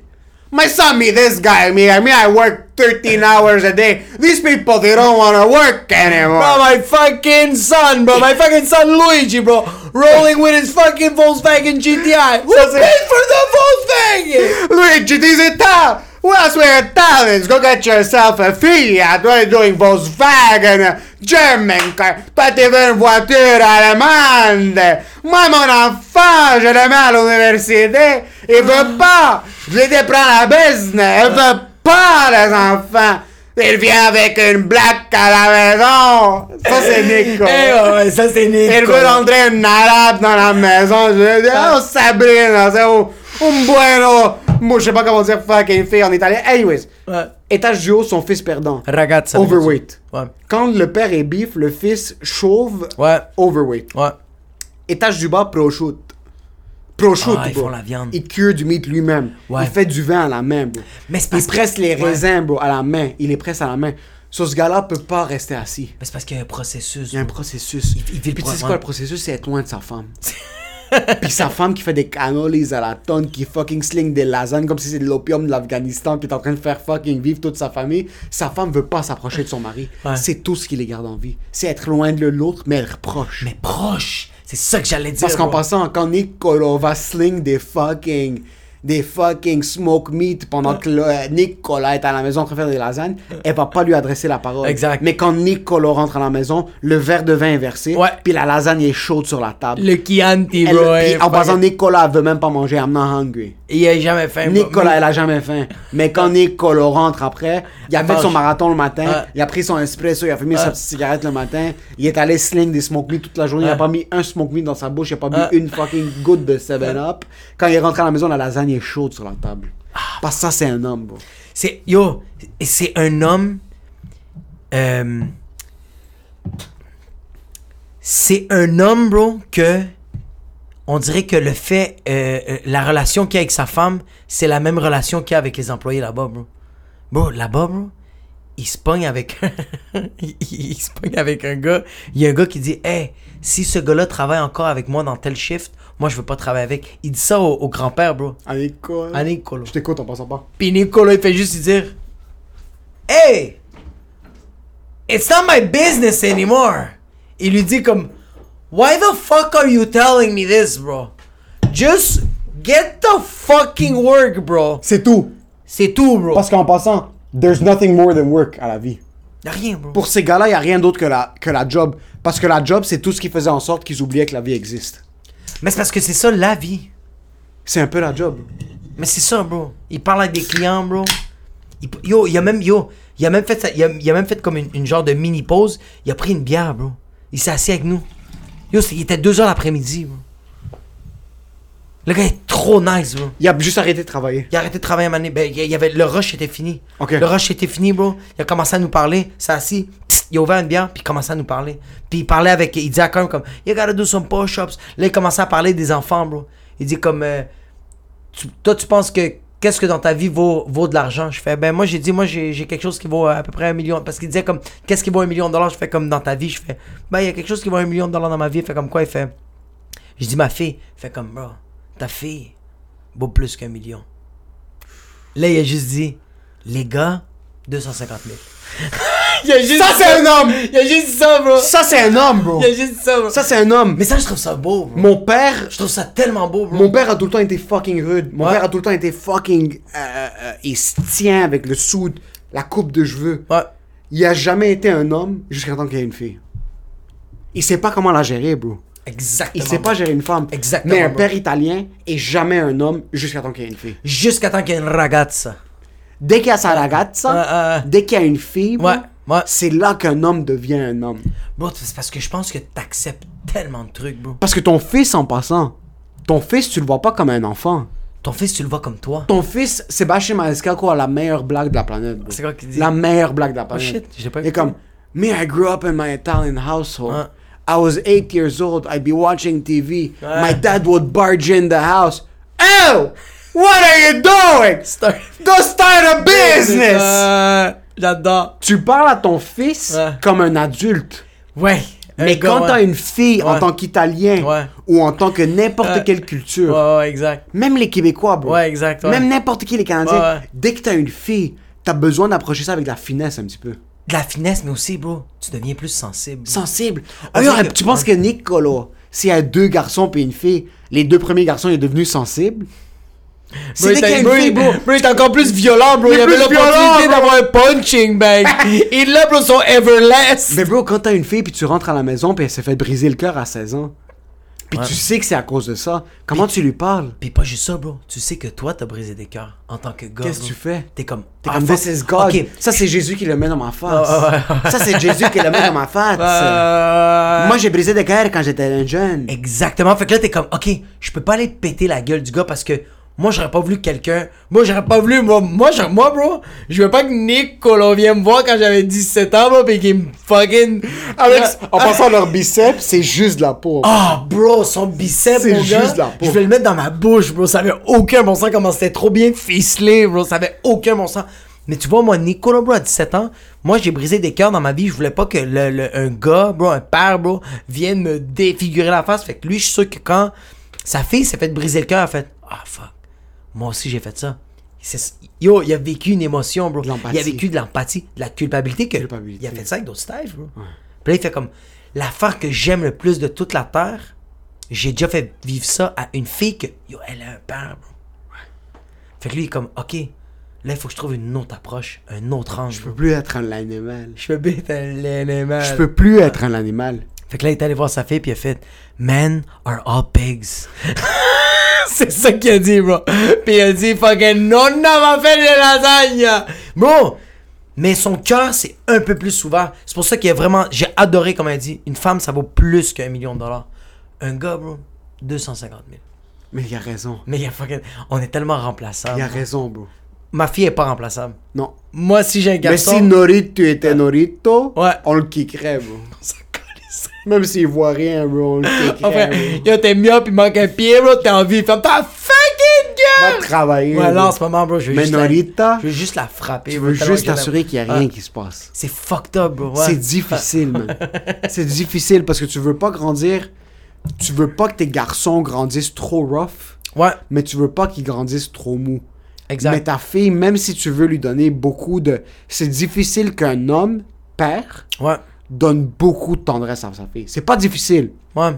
My son, me, this guy, me. I mean, I work 13 hours a day. These people, they don't want to work anymore. Bro, my fucking son, bro. My fucking son Luigi, bro. Rolling with his fucking Volkswagen GTI. Who paid for the Volkswagen? Luigi, these are tough. Where's where talents? Go get yourself a Fiat. You doing? Volkswagen, uh, German car. Toi, tu veux une voiture allemande. Moi, mon enfant, je le mets à l'université. Il veut pas. Je l'ai prendre la business. Il veut pas, les enfants. Il vient avec une blague à la maison. Ça, c'est Nico. Eh, ouais, ouais, ça c'est Nico. Il veut rentrer une arabe dans la maison. Je dis, oh Sabrina, c'est un, un bueno. Moi, je sais pas comment dire fucking fille en italien. Anyways, Ouais. étage du haut, son fils perdant. Ragazza. Overweight. Ouais. Quand le père est beef, le fils chauve, Ouais. overweight. Ouais. Étage du bas, prosciutto. Prosciutto, Ah, ils font la viande. Il cure du meat lui-même. Ouais. Il fait du vin à la main, bro. Mais c'est Il que- presse les raisins, bro, à la main. Il les presse à la main. So, ce gars-là peut pas rester assis. Mais c'est parce qu'il y a un processus. Il y a un processus. Il- il vit le Puis tu sais quoi le processus? C'est être loin de sa femme. Puis sa femme qui fait des cannolis à la tonne, qui fucking sling des lasagnes comme si c'est de l'opium de l'Afghanistan, qui est en train de faire fucking vivre toute sa famille. Sa femme veut pas s'approcher de son mari. Ouais. C'est tout ce qui les garde en vie. C'est être loin de l'autre, mais être proche. Mais proche. C'est ça que j'allais dire. Parce qu'en passant, quand Nicolo va sling des fucking des fucking smoke meat pendant que le- euh, Nicolas est à la maison en train de faire des lasagnes, elle va pas lui adresser la parole. Exact. Mais quand Nicolo rentre à la maison, le verre de vin est versé, Ouais. puis la lasagne est chaude sur la table. Le Chianti, bro. en passant, Nicolas veut même pas manger, I'm not hungry. Il a jamais faim. Nicolas, elle a jamais faim. Mais quand Nicolo rentre après, il a fait son marathon le matin, Ouais. il a pris son espresso, il a fumé sa petite cigarette le matin, il est allé sling des smoke meat toute la journée, il a pas mis un smoke meat dans sa bouche, il a pas bu une fucking goutte de 7-Up. Quand il est rentré à la maison, la lasagne est chaude sur la table. Ah. Parce que ça, c'est un homme, bro. C'est yo, c'est un homme. euh, c'est un homme, bro, que on dirait que le fait, euh, euh, la relation qu'il a avec sa femme, c'est la même relation qu'il a avec les employés là-bas, bro. Bro, là-bas, bro, il se pogne avec, il, il- se pogne avec un gars. Il y a un gars qui dit, hey, si ce gars-là travaille encore avec moi dans tel shift, moi je veux pas travailler avec. Il dit ça au, au grand-père, bro. À l'école. À Nicolo. Je t'écoute en passant pas. Puis Nicolas, il fait juste lui dire Hey! It's not my business anymore! Il lui dit comme Why the fuck are you telling me this, bro? Just get the fucking work, bro! C'est tout. C'est tout, bro. Parce qu'en passant, there's nothing more than work à la vie. Y'a rien, bro. Pour ces gars-là, n'y a rien d'autre que la, que la job. Parce que la job, c'est tout ce qui faisait en sorte qu'ils oubliaient que la vie existe. Mais c'est parce que c'est ça la vie. C'est un peu la job. Mais c'est ça, bro. Il parle avec des clients, bro. Il- yo, il a même, yo, il a même fait, ça- il, a, il a même fait comme une, une genre de mini pause. Il a pris une bière, bro. Il s'est assis avec nous. Yo, il était 2 heures l'après-midi, bro. Le gars est trop nice, bro. Il a juste arrêté de travailler. Il a arrêté de travailler à un moment donné. Ben, il y avait, le rush était fini. Le rush était fini, bro. Il a commencé à nous parler. s'est assis. Il a ouvert une bière, puis il commençait à nous parler. Puis il parlait avec. Il disait à quand même comme You gotta do some push-ups. Là, il commençait à parler des enfants, bro. Il dit comme euh, tu- Toi, tu penses que. Qu'est-ce que dans ta vie vaut, vaut de l'argent? Je fais, ben moi j'ai dit, moi j'ai quelque chose qui vaut à peu près un million. Parce qu'il disait comme, qu'est-ce qui vaut un million de dollars? Je fais comme dans ta vie. Je fais, ben il y a quelque chose qui vaut un million de dollars dans ma vie. Il fait comme quoi? Il fait, je dis ma fille. Il fait comme, bro, ta fille vaut plus qu'un million. Là, il a juste dit, les gars, 250 000. il a juste Ça, c'est un homme! Il a juste ça, bro. Ça, c'est un homme, bro! Il a juste ça, bro. Ça, c'est un homme! Mais ça, je trouve ça beau, bro. Mon père, Je trouve ça tellement beau, bro. mon père a tout le temps été fucking rude. Mon Ouais. père a tout le temps été fucking. euh, euh, il se tient avec le soude, la coupe de cheveux. Ouais. Il a jamais été un homme jusqu'à temps qu'il y ait une fille. Il sait pas comment la gérer, bro. Exactement. Il sait pas gérer une femme. Exactement, Mais un bro. père italien est jamais un homme jusqu'à temps qu'il y ait une fille. Jusqu'à temps qu'il y ait une ragazza. Dès qu'il y a sa ragazza, dès qu'il y a une fille, Ouais, ouais. c'est là qu'un homme devient un homme. Bro, c'est parce que je pense que t'acceptes tellement de trucs, bro. Parce que ton fils, en passant, ton fils, tu le vois pas comme un enfant. Ton fils, tu le vois comme toi. Ton fils, Sébastien Maniscalco a la meilleure blague de la planète. C'est quoi qu'il dit? La meilleure blague de la planète. shit, j'ai pas Il est écouté. comme, me, I grew up in my Italian household. I was eight years old. I'd be watching TV. My dad would barge in the house. Oh, what are you doing? Start- Go start a business. Euh, J'adore. Tu parles à ton fils Ouais. comme un adulte. Ouais. Mais gars, quand ouais. t'as une fille en Ouais. tant qu'Italien Ouais. ou en tant que n'importe quelle culture, exact. même les Québécois, bro, exact. même n'importe qui les Canadiens, dès que t'as une fille, t'as besoin d'approcher ça avec de la finesse un petit peu. De la finesse, mais aussi, bro, tu deviens plus sensible. Sensible. Alors, que- tu penses que Nicolo, s'il y a deux garçons puis une fille, les deux premiers garçons, il est devenu sensible? C'est a une fille, bro. Bro, il est encore plus violent, bro. Il Il, avait l'opportunité d'avoir un punching bag. il l'a, bro, son Everlast. Mais bro, quand t'as une fille puis tu rentres à la maison puis elle s'est fait briser le cœur à 16 ans, puis Ouais. tu sais que c'est à cause de ça, comment tu lui parles? Pis pas juste ça, bro. Tu sais que toi, t'as brisé des cœurs en tant que gars. Qu'est-ce que bro. tu fais? T'es comme. T'es ah, comme, this is God. Ok. Ça, c'est Jésus qui le met dans ma face. Ça, c'est Jésus qui le met dans ma face. Euh, Moi, j'ai brisé des cœurs quand j'étais un jeune. Exactement. Fait que là, t'es comme, ok, je peux pas aller péter la gueule du gars parce que moi, j'aurais pas voulu que quelqu'un. Moi, j'aurais pas voulu. Moi, moi, moi, bro, je veux pas que Nick vienne me voir quand j'avais 17 ans, bro, pis qu'il me fucking. Avec, en passant à leur biceps, c'est juste de la peau. Ah, bro, son bicep, C'est gars, juste la peau. je vais le mettre dans ma bouche, bro. Ça avait aucun bon sens comment c'était trop bien ficelé, bro. Ça avait aucun bon sens. Mais tu vois, moi, Nicolas, bro, à 17 ans, moi, j'ai brisé des cœurs dans ma vie. Je voulais pas que le, le- un gars, bro, un père, bro, vienne me défigurer la face. Fait que lui, je suis sûr que quand sa fille s'est fait briser le cœur, elle a fait Ah, fuck. Moi aussi, j'ai fait ça. Yo, il a vécu une émotion, bro. Il a vécu de l'empathie, de la culpabilité que. Culpabilité. Il a fait ça avec d'autres stages, bro. Puis là, il fait comme l'affaire que j'aime le plus de toute la terre. J'ai déjà fait vivre ça à une fille que, yo, elle a un père, bro. Fait que lui, il est comme, ok, là, il faut que je trouve une autre approche, un autre ange. Je peux plus être un animal. Je peux bien être un animal. Je peux plus être un animal. Fait que là, il est allé voir sa fille, puis il a fait Men are all pigs. C'est ça qu'il a dit, bro. Puis il a dit fucking Nonna m'a fait des lasagnes. Bro, mais son cœur, c'est un peu plus ouvert. C'est pour ça qu'il a vraiment. J'ai adoré, comme elle dit, une femme, ça vaut plus qu'un million de dollars. Un gars, bro, 250 000. Mais il a raison. Mais il y a fucking. On est tellement remplaçable. Il a raison, bro. Ma fille est pas remplaçable. Non. Moi, si j'ai un Mais garçon. si Norito était Norito, Ouais. on le kickerait, bro. Même s'il voit rien, bro. Enfin, yo, t'es myope, il manque un pied, bro, t'as envie de faire ta fucking Va gueule! travailler. Ouais, là, en ce moment, bro, je veux Mais juste. la- Norita, Je veux juste la frapper. tu veux juste t'assurer qu'il n'y a rien Ouais. qui se passe. C'est fucked up, bro. ouais. C'est difficile, man. C'est difficile parce que tu veux pas grandir. Tu veux pas que tes garçons grandissent trop rough, Ouais, mais tu veux pas qu'ils grandissent trop mou. exact. Mais ta fille, même si tu veux lui donner beaucoup de. C'est difficile qu'un homme, père, Ouais, donne beaucoup de tendresse à sa fille. C'est pas difficile. ouais.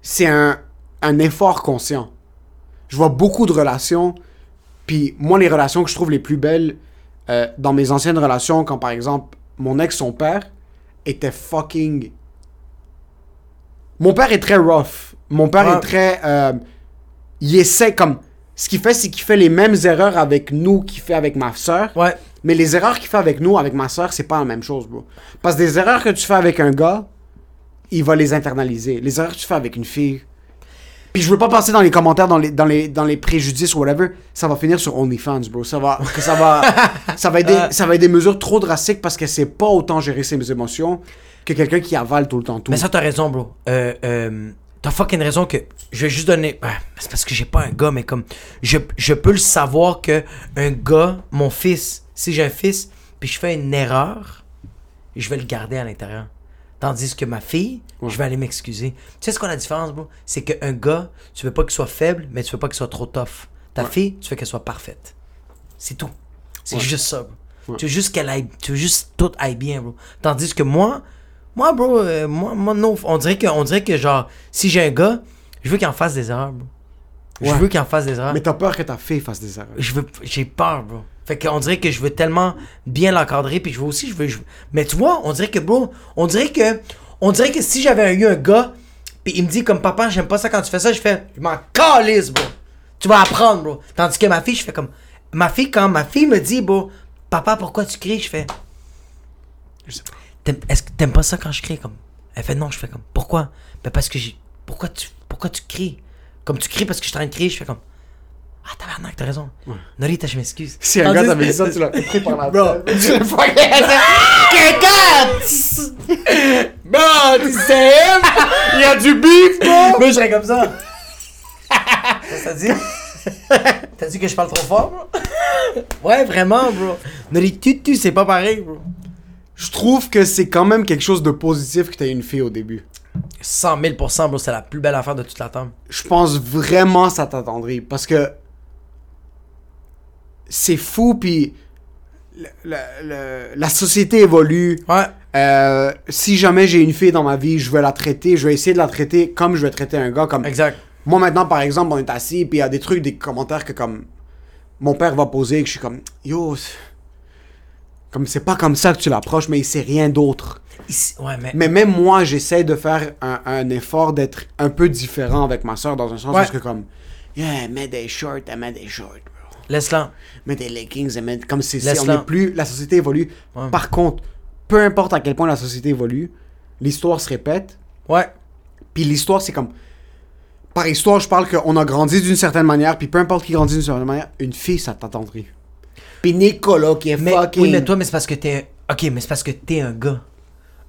C'est un, un effort conscient. Je vois beaucoup de relations. Puis moi, les relations que je trouve les plus belles euh, dans mes anciennes relations, quand par exemple mon ex, son père, était fucking. Mon père est très rough. Mon père Ouais. est très. euh, il essaie comme. Ce qu'il fait, c'est qu'il fait les mêmes erreurs avec nous qu'il fait avec ma soeur. Ouais, Mais les erreurs qu'il fait avec nous, avec ma soeur, c'est pas la même chose, bro. Parce que des erreurs que tu fais avec un gars, il va les internaliser. Les erreurs que tu fais avec une fille. Puis je veux pas passer dans les commentaires, dans les, dans les, dans les préjudices ou whatever. Ça va finir sur OnlyFans, bro. Ça va, que ça va, ça va être des, ça va être des mesures trop drastiques parce qu'elle sait pas autant gérer ses émotions que quelqu'un qui avale tout le temps tout. mais ça, t'as raison, bro. Euh, euh, t'as fucking raison que. Je vais juste donner. c'est parce que j'ai pas un gars, mais comme. Je, je peux le savoir que un gars, mon fils, si j'ai un fils, puis je fais une erreur, je vais le garder à l'intérieur. Tandis que ma fille, Ouais. je vais aller m'excuser. Tu sais ce qu'on a la différence, bro? C'est qu'un gars, tu veux pas qu'il soit faible, mais tu veux pas qu'il soit trop tough. Ta Ouais. fille, tu veux qu'elle soit parfaite. C'est tout. C'est Ouais. juste ça, bro. Tu veux juste qu'elle aille. Tu veux juste tout aille bien, bro. Tandis que moi, moi, bro, euh, moi, moi, non. On dirait que, on dirait que genre, si j'ai un gars, je veux qu'il en fasse des erreurs, bro. Je veux qu'il en fasse des erreurs. Mais t'as peur que ta fille fasse des erreurs. Je veux, j'ai peur, bro. Fait qu'on dirait que je veux tellement bien l'encadrer, puis je veux aussi, je veux, je- Mais tu vois, on dirait que, bro, on dirait que, on dirait que si j'avais eu un gars, puis il me dit comme papa, j'aime pas ça quand tu fais ça, je fais, je m'en calisse, bro. Tu vas apprendre, bro. Tandis que ma fille, je fais comme, ma fille, quand ma fille me dit, bro, papa, pourquoi tu cries, je fais, Je sais pas. T'aimes- est-ce que t'aimes pas ça quand je crie comme? Elle fait non, je fais comme pourquoi? Ben parce que j'ai pourquoi tu pourquoi tu cries? Comme tu cries parce que je suis en train de crier, je fais comme Ah, tabarnak, t'as raison. Norita, je m'excuse. Si un gars t'avait dit ça, tu l'aurais pris par la Bro. tête. Tu l'as fucké. Bro, tu sais, Il y a du beef, bro! Moi, je serais comme ça. ça dit? T'as dit que je parle trop fort, bro? ouais, vraiment, bro. Norita, tu c'est pas pareil, bro. Je trouve que c'est quand même quelque chose de positif que t'aies une fille au début. 100 000 bro, c'est la plus belle affaire de toute la table. Je pense vraiment que ça t'attendrait. Parce que c'est fou, puis le- le- le- la société évolue. Ouais. Euh, si jamais j'ai une fille dans ma vie, je vais la traiter, je vais essayer de la traiter comme je vais traiter un gars. Comme Exact. moi maintenant, par exemple, on est assis, puis il y a des trucs, des commentaires que comme mon père va poser, que je suis comme yo, comme c'est pas comme ça que tu l'approches, mais c'est rien d'autre. Ouais, mais. Mais même moi, j'essaie de faire un, un effort d'être un peu différent avec ma soeur dans un sens Ouais. parce que comme yeah, elle met des shorts, elle met des shorts, bro. Laisse-la. met des leggings, elle met comme c'est c'est- on est plus la société évolue. Ouais. Par contre, peu importe à quel point la société évolue, l'histoire se répète. Ouais. Puis l'histoire, c'est comme. Par histoire, je parle qu'on a grandi d'une certaine manière, puis peu importe qui grandit d'une certaine manière, une fille, ça t'attendrait. Puis Nicolas, qui est Mais, fucking. oui, mais toi, mais c'est parce que t'es. Ok, mais c'est parce que t'es un gars.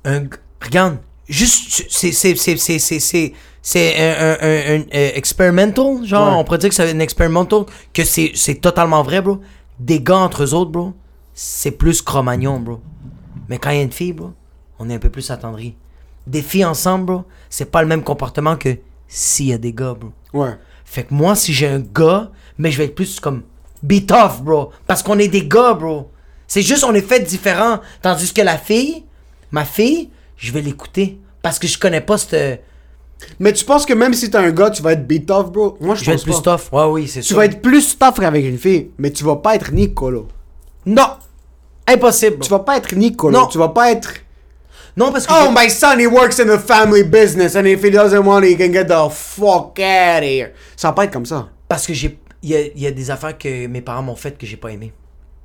Un Regarde. Juste. C'est. C'est. C'est. C'est. C'est. C'est. C'est un, un, un, un, euh, experimental, genre, Ouais. on pourrait dire que c'est un experimental, que c'est c'est totalement vrai, bro. Des gars entre eux autres, bro, c'est plus Cro-Magnon, bro. Mais quand il y a une fille, bro, on est un peu plus attendri. Des filles ensemble, bro, c'est pas le même comportement que s'il y a des gars, bro. Ouais. Fait que moi, si j'ai un gars, mais je vais être plus comme be tough, bro. Parce qu'on est des gars, bro. C'est juste, on est fait différents. Tandis que la fille, ma fille, je vais l'écouter. Parce que je connais pas cette. Mais tu penses que même si t'es un gars, tu vas être beat off, bro? Moi, je, Je vais pense être plus pas. tough. Ouais, oui, c'est Tu sûr. vas être plus tough qu'avec une fille, mais tu vas pas être Nicolas. Non! Impossible. bro. Tu vas pas être Nicolas. Non. Tu vas pas être. Non, parce que. Oh, my son, he works in the family business, and if he doesn't want it, he can get the fuck out of here. Ça va pas être comme ça. Parce que j'ai. Il y a, il y a des affaires que mes parents m'ont faites que j'ai pas aimé.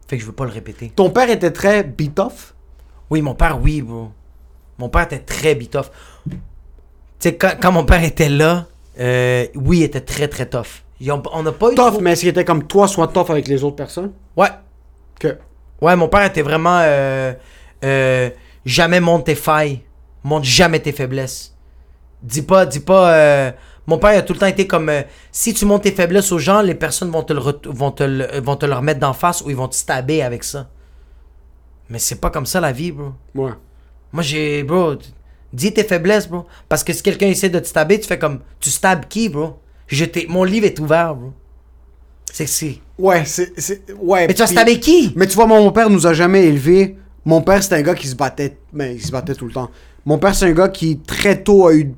Fait que je veux pas le répéter. Ton père était très beat off. Oui, mon père, oui, bro. Mon père était très bitoff. Tu sais, quand, quand mon père était là, euh, oui, il était très, très tough. Ont- on n'a pas eu. Tough, trop- mais est-ce qu'il était comme toi, soit tough avec les autres personnes? Ouais. Que. Ouais, mon père était vraiment. euh, euh, jamais monte tes failles. Monte jamais tes faiblesses. Dis pas, dis pas. Euh, mon père a tout le temps été comme. euh, si tu montes tes faiblesses aux gens, les personnes vont te le, vont te le, vont te le remettre d'en face ou ils vont te stabber avec ça. Mais c'est pas comme ça la vie, bro. Ouais. Moi, j'ai. Bro, dis tes faiblesses, bro. Parce que si quelqu'un essaie de te stabber, tu fais comme. Tu stabs qui, bro? Je Mon livre est ouvert, bro. C'est c'est. Ouais, c'est. c'est- Ouais. Mais tu vas puis- stabber qui? Mais tu vois, moi, mon père nous a jamais élevés. Mon père, c'était un gars qui se battait. Mais il se battait tout le temps. Mon père, c'est un gars qui, très tôt, a eu,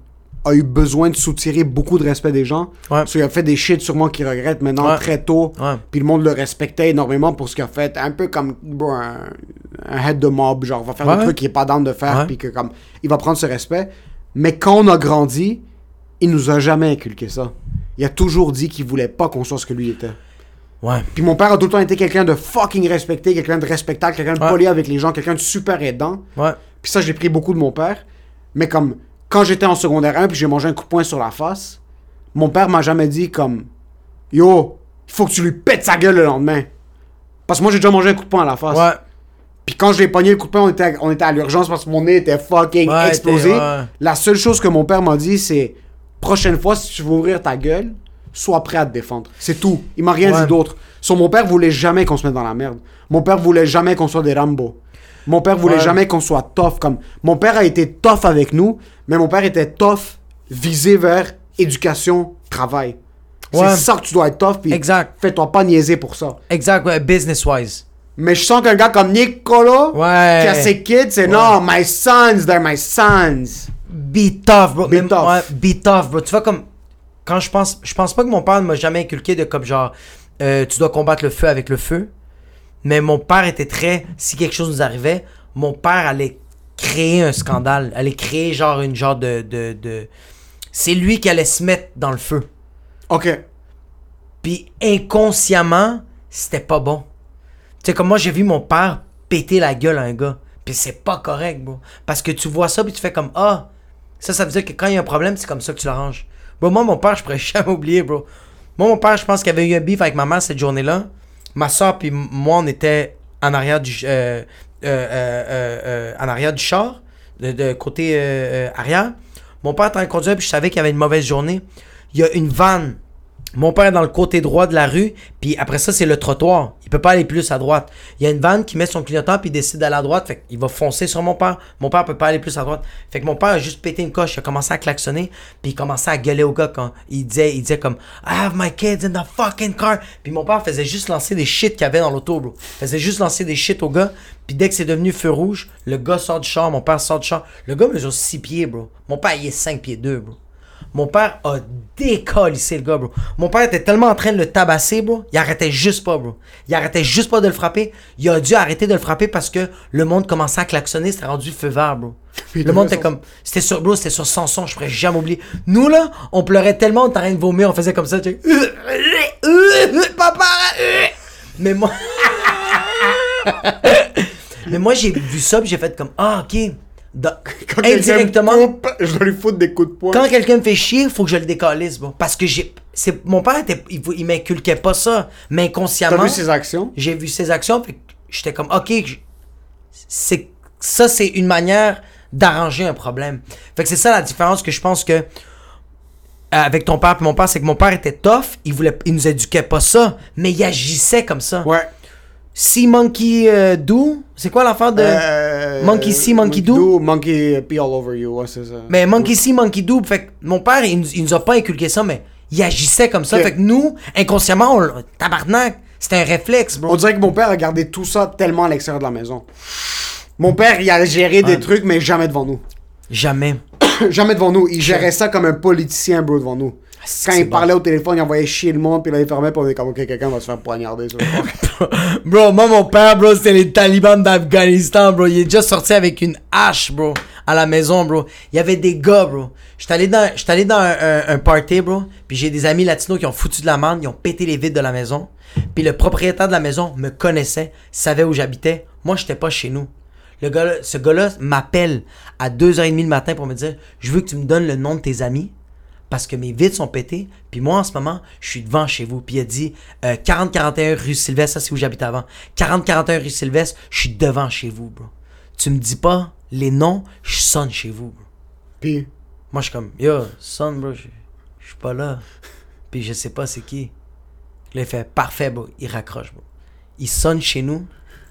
a eu besoin de soutirer beaucoup de respect des gens. Ouais. Parce qu'il a fait des shit sûrement qu'il regrette maintenant Ouais. très tôt. Puis le monde le respectait énormément pour ce qu'il a fait. Un peu comme bro, un, un head de mob. Genre, va faire des trucs qu'il est pas down de faire. Puis que comme. Il va prendre ce respect. Mais quand on a grandi, il nous a jamais inculqué ça. Il a toujours dit qu'il voulait pas qu'on soit ce que lui était. Ouais. Puis mon père a tout le temps été quelqu'un de fucking respecté, quelqu'un de respectable, quelqu'un de poli avec les gens, quelqu'un de super aidant. Ouais. Puis ça, j'ai pris beaucoup de mon père. Mais comme, quand j'étais en secondaire 1 puis j'ai mangé un coup de poing sur la face, mon père m'a jamais dit comme, yo, il faut que tu lui pètes sa gueule le lendemain. Parce que moi, j'ai déjà mangé un coup de poing à la face. Ouais. Puis quand je l'ai pogné le coup de poing, on était, à, on était à l'urgence parce que mon nez était fucking Ouais, explosé. ouais. La seule chose que mon père m'a dit, c'est prochaine fois, si tu veux ouvrir ta gueule, sois prêt à te défendre. C'est tout. Il m'a rien Ouais. dit d'autre. Son mon père voulait jamais qu'on se mette dans la merde. Mon père voulait jamais qu'on soit des Rambo. Mon père voulait Ouais. jamais qu'on soit tough. Comme mon père a été tough avec nous, mais mon père était tough visé vers éducation, travail. Ouais. C'est ça que tu dois être tough. puis Exact. Fais-toi pas niaiser pour ça. Exact, ouais, business-wise. Mais je sens qu'un gars comme Nicolas, Ouais. qui a ses kids, c'est non, my sons, they're my sons. Be tough, bro. Be tough. Be tough, bro. Tu vois, comme. Quand je pense. Je pense pas que mon père ne m'a jamais inculqué de comme genre. euh, tu dois combattre le feu avec le feu. Mais mon père était très. Si quelque chose nous arrivait, mon père allait créer un scandale. Allait créer genre une genre de. de, de... C'est lui qui allait se mettre dans le feu. Ok. Puis inconsciemment, c'était pas bon. Tu sais, comme moi, j'ai vu mon père péter la gueule à un gars. Puis c'est pas correct, bro. Parce que tu vois ça, puis tu fais comme Ah, ça, ça veut dire que quand il y a un problème, c'est comme ça que tu l'arranges. Bro, moi, mon père, je pourrais jamais oublier, bro. Moi, mon père, je pense qu'il avait eu un beef avec ma mère cette journée-là. Ma soeur puis moi, on était en arrière du, euh, euh, euh, euh, euh, en arrière du char, de, côté arrière. Mon père était en train de conduire, puis je savais qu'il y avait une mauvaise journée. Il y a une vanne. Mon père est dans le côté droit de la rue, puis après ça, c'est le trottoir. Il peut pas aller plus à droite. Il y a une vanne qui met son clignotant, puis il décide d'aller à droite. Fait qu'il va foncer sur mon père. Mon père peut pas aller plus à droite. Fait que mon père a juste pété une coche. Il a commencé à klaxonner, puis il commençait à gueuler au gars quand il disait, il disait comme I have my kids in the fucking car. Puis mon père faisait juste lancer des shit qu'il y avait dans l'auto, bro. Il faisait juste lancer des shit au gars. Puis dès que c'est devenu feu rouge, le gars sort du char, mon père sort du char. Le gars mesure 6 pieds, bro. Mon père, il est 5 pieds 2, bro. Mon père a décollissé le gars, bro. Mon père était tellement en train de le tabasser, bro. Il arrêtait juste pas, bro. Il arrêtait juste pas de le frapper. Il a dû arrêter de le frapper parce que le monde commençait à klaxonner. C'était rendu feu vert, bro. Puis le monde de était comme. C'était sur, bro, c'était sur Samson. Je pourrais jamais oublier. Nous, là, on pleurait tellement, on était en train de vomir. On faisait comme ça, tu sais. Papa! Mais moi. Mais moi, j'ai vu ça, puis j'ai fait comme, ah, ok. Dans- Quand indirectement, coupe, je dois lui foutre des coups de poing. quand quelqu'un me fait chier, faut que je le décalisse, bon. Parce que j'ai. c'est Mon père, était, il, il m'inculquait pas ça. Mais T'as inconsciemment, vu ses actions? j'ai vu ses actions, puis j'étais comme, ok, c'est ça, c'est une manière d'arranger un problème. Fait que c'est ça la différence que je pense que. euh, Avec ton père et mon père, c'est que mon père était tough, il voulait, il nous éduquait pas ça, mais il agissait comme ça. Ouais. Si Monkey euh, Do, c'est quoi l'affaire de. Euh, Monkey see, monkey do? Monkey pee all over you, ouais, c'est ça. Mais Monkey see, Monkey do. Fait que mon père, il, nous- il nous a pas inculqué ça, mais il agissait comme ça. Fait que nous, inconsciemment, on, tabarnak, c'était un réflexe, bro. On dirait que mon père a gardé tout ça tellement à l'extérieur de la maison. Mon père, il a géré des trucs, mais jamais devant nous. Jamais. jamais devant nous. Il gérait ça comme un politicien, bro, devant nous. Quand il parlait au téléphone, il envoyait chier le monde, puis là, il fermait, puis on est comme, ok, quelqu'un va se faire poignarder. sur le. Bro, moi, mon père, bro, c'était les talibans d'Afghanistan, bro. Il est déjà sorti avec une hache, bro, à la maison, bro. Il y avait des gars, bro. J'étais allé dans, allé dans un, un- un party, bro. Puis j'ai des amis latinos qui ont foutu de la merde, ils ont pété les vitres de la maison. Puis le propriétaire de la maison me connaissait, savait où j'habitais. Moi, j'étais pas chez nous. Le gars, ce gars-là m'appelle à 2h30 le matin pour me dire Je veux que tu me donnes le nom de tes amis parce que mes vitres sont pétées. Puis moi, en ce moment, je suis devant chez vous. Puis il a dit euh, 40-41 rue Sylvestre, ça c'est où j'habitais avant. 40-41 rue Sylvestre, je suis devant chez vous, bro. Tu me dis pas les noms, je sonne chez vous, bro. Puis, Moi, je suis comme Yo, sonne, bro, je suis pas là. Puis je sais pas c'est qui. Là, il fait Parfait, bro. Il raccroche, bro. Il sonne chez nous.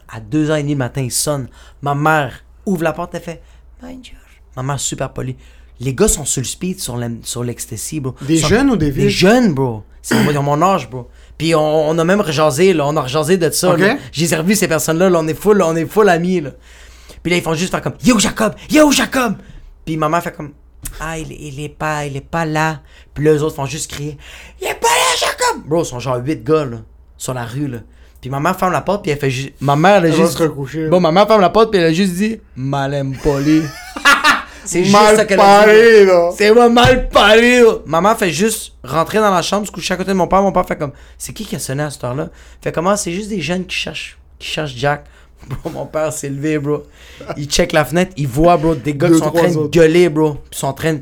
À 2h30 du matin, il sonne. Ma mère ouvre la porte, elle fait Bonjour. Ma mère, super polie. Les gars sont sur le speed, sur l'ecstasy, bro. Des Sont- jeunes ou des vieux? Des jeunes, bro. C'est mon âge, bro. Puis on, on a même rejasé, là. On a rejasé de ça, Ok. là. J'ai servi ces personnes-là, là. On est full, on est full amis, là. Puis là, ils font juste faire comme Yo, Jacob! Yo, Jacob! Puis ma mère fait comme Ah, il, il est pas, il est pas là. Puis là, eux autres font juste crier Il est pas là, Jacob! Bro, ils sont genre 8 gars, là. Sur la rue, là. Puis ma mère ferme la porte, puis elle fait juste. Ma mère, elle a Elle va juste. se recoucher. Bon, ma mère ferme la porte, puis elle a juste dit Malem poli. C'est juste ça mal qu'elle a dit. C'est moi mal parlé. là. Maman fait juste rentrer dans la chambre, se coucher à côté de mon père. Mon père fait comme, c'est qui qui a sonné à cette heure-là? Fait comment? C'est juste des jeunes qui cherchent, qui cherchent Jack. Bro, mon père s'est levé, bro. Il check la fenêtre, il voit, bro, des gars qui sont en train de gueuler, bro. Ils sont en train de...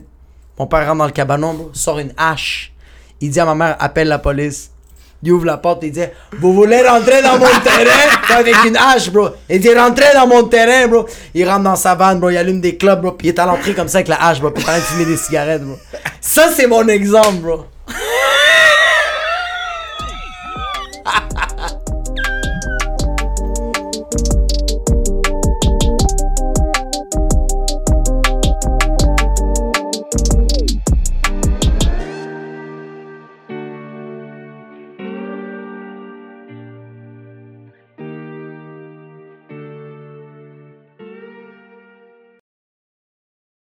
Mon père rentre dans le cabanon, bro, sort une hache. Il dit à ma mère, appelle la police il ouvre la porte, il dit Vous voulez rentrer dans mon terrain? Avec une hache, bro. Il dit Rentrez dans mon terrain, bro. Il rentre dans sa vanne, bro. Il allume des clubs, bro. Puis il est à l'entrée comme ça avec la hache, bro. Puis il est de fumer des cigarettes, bro. Ça, c'est mon exemple, bro.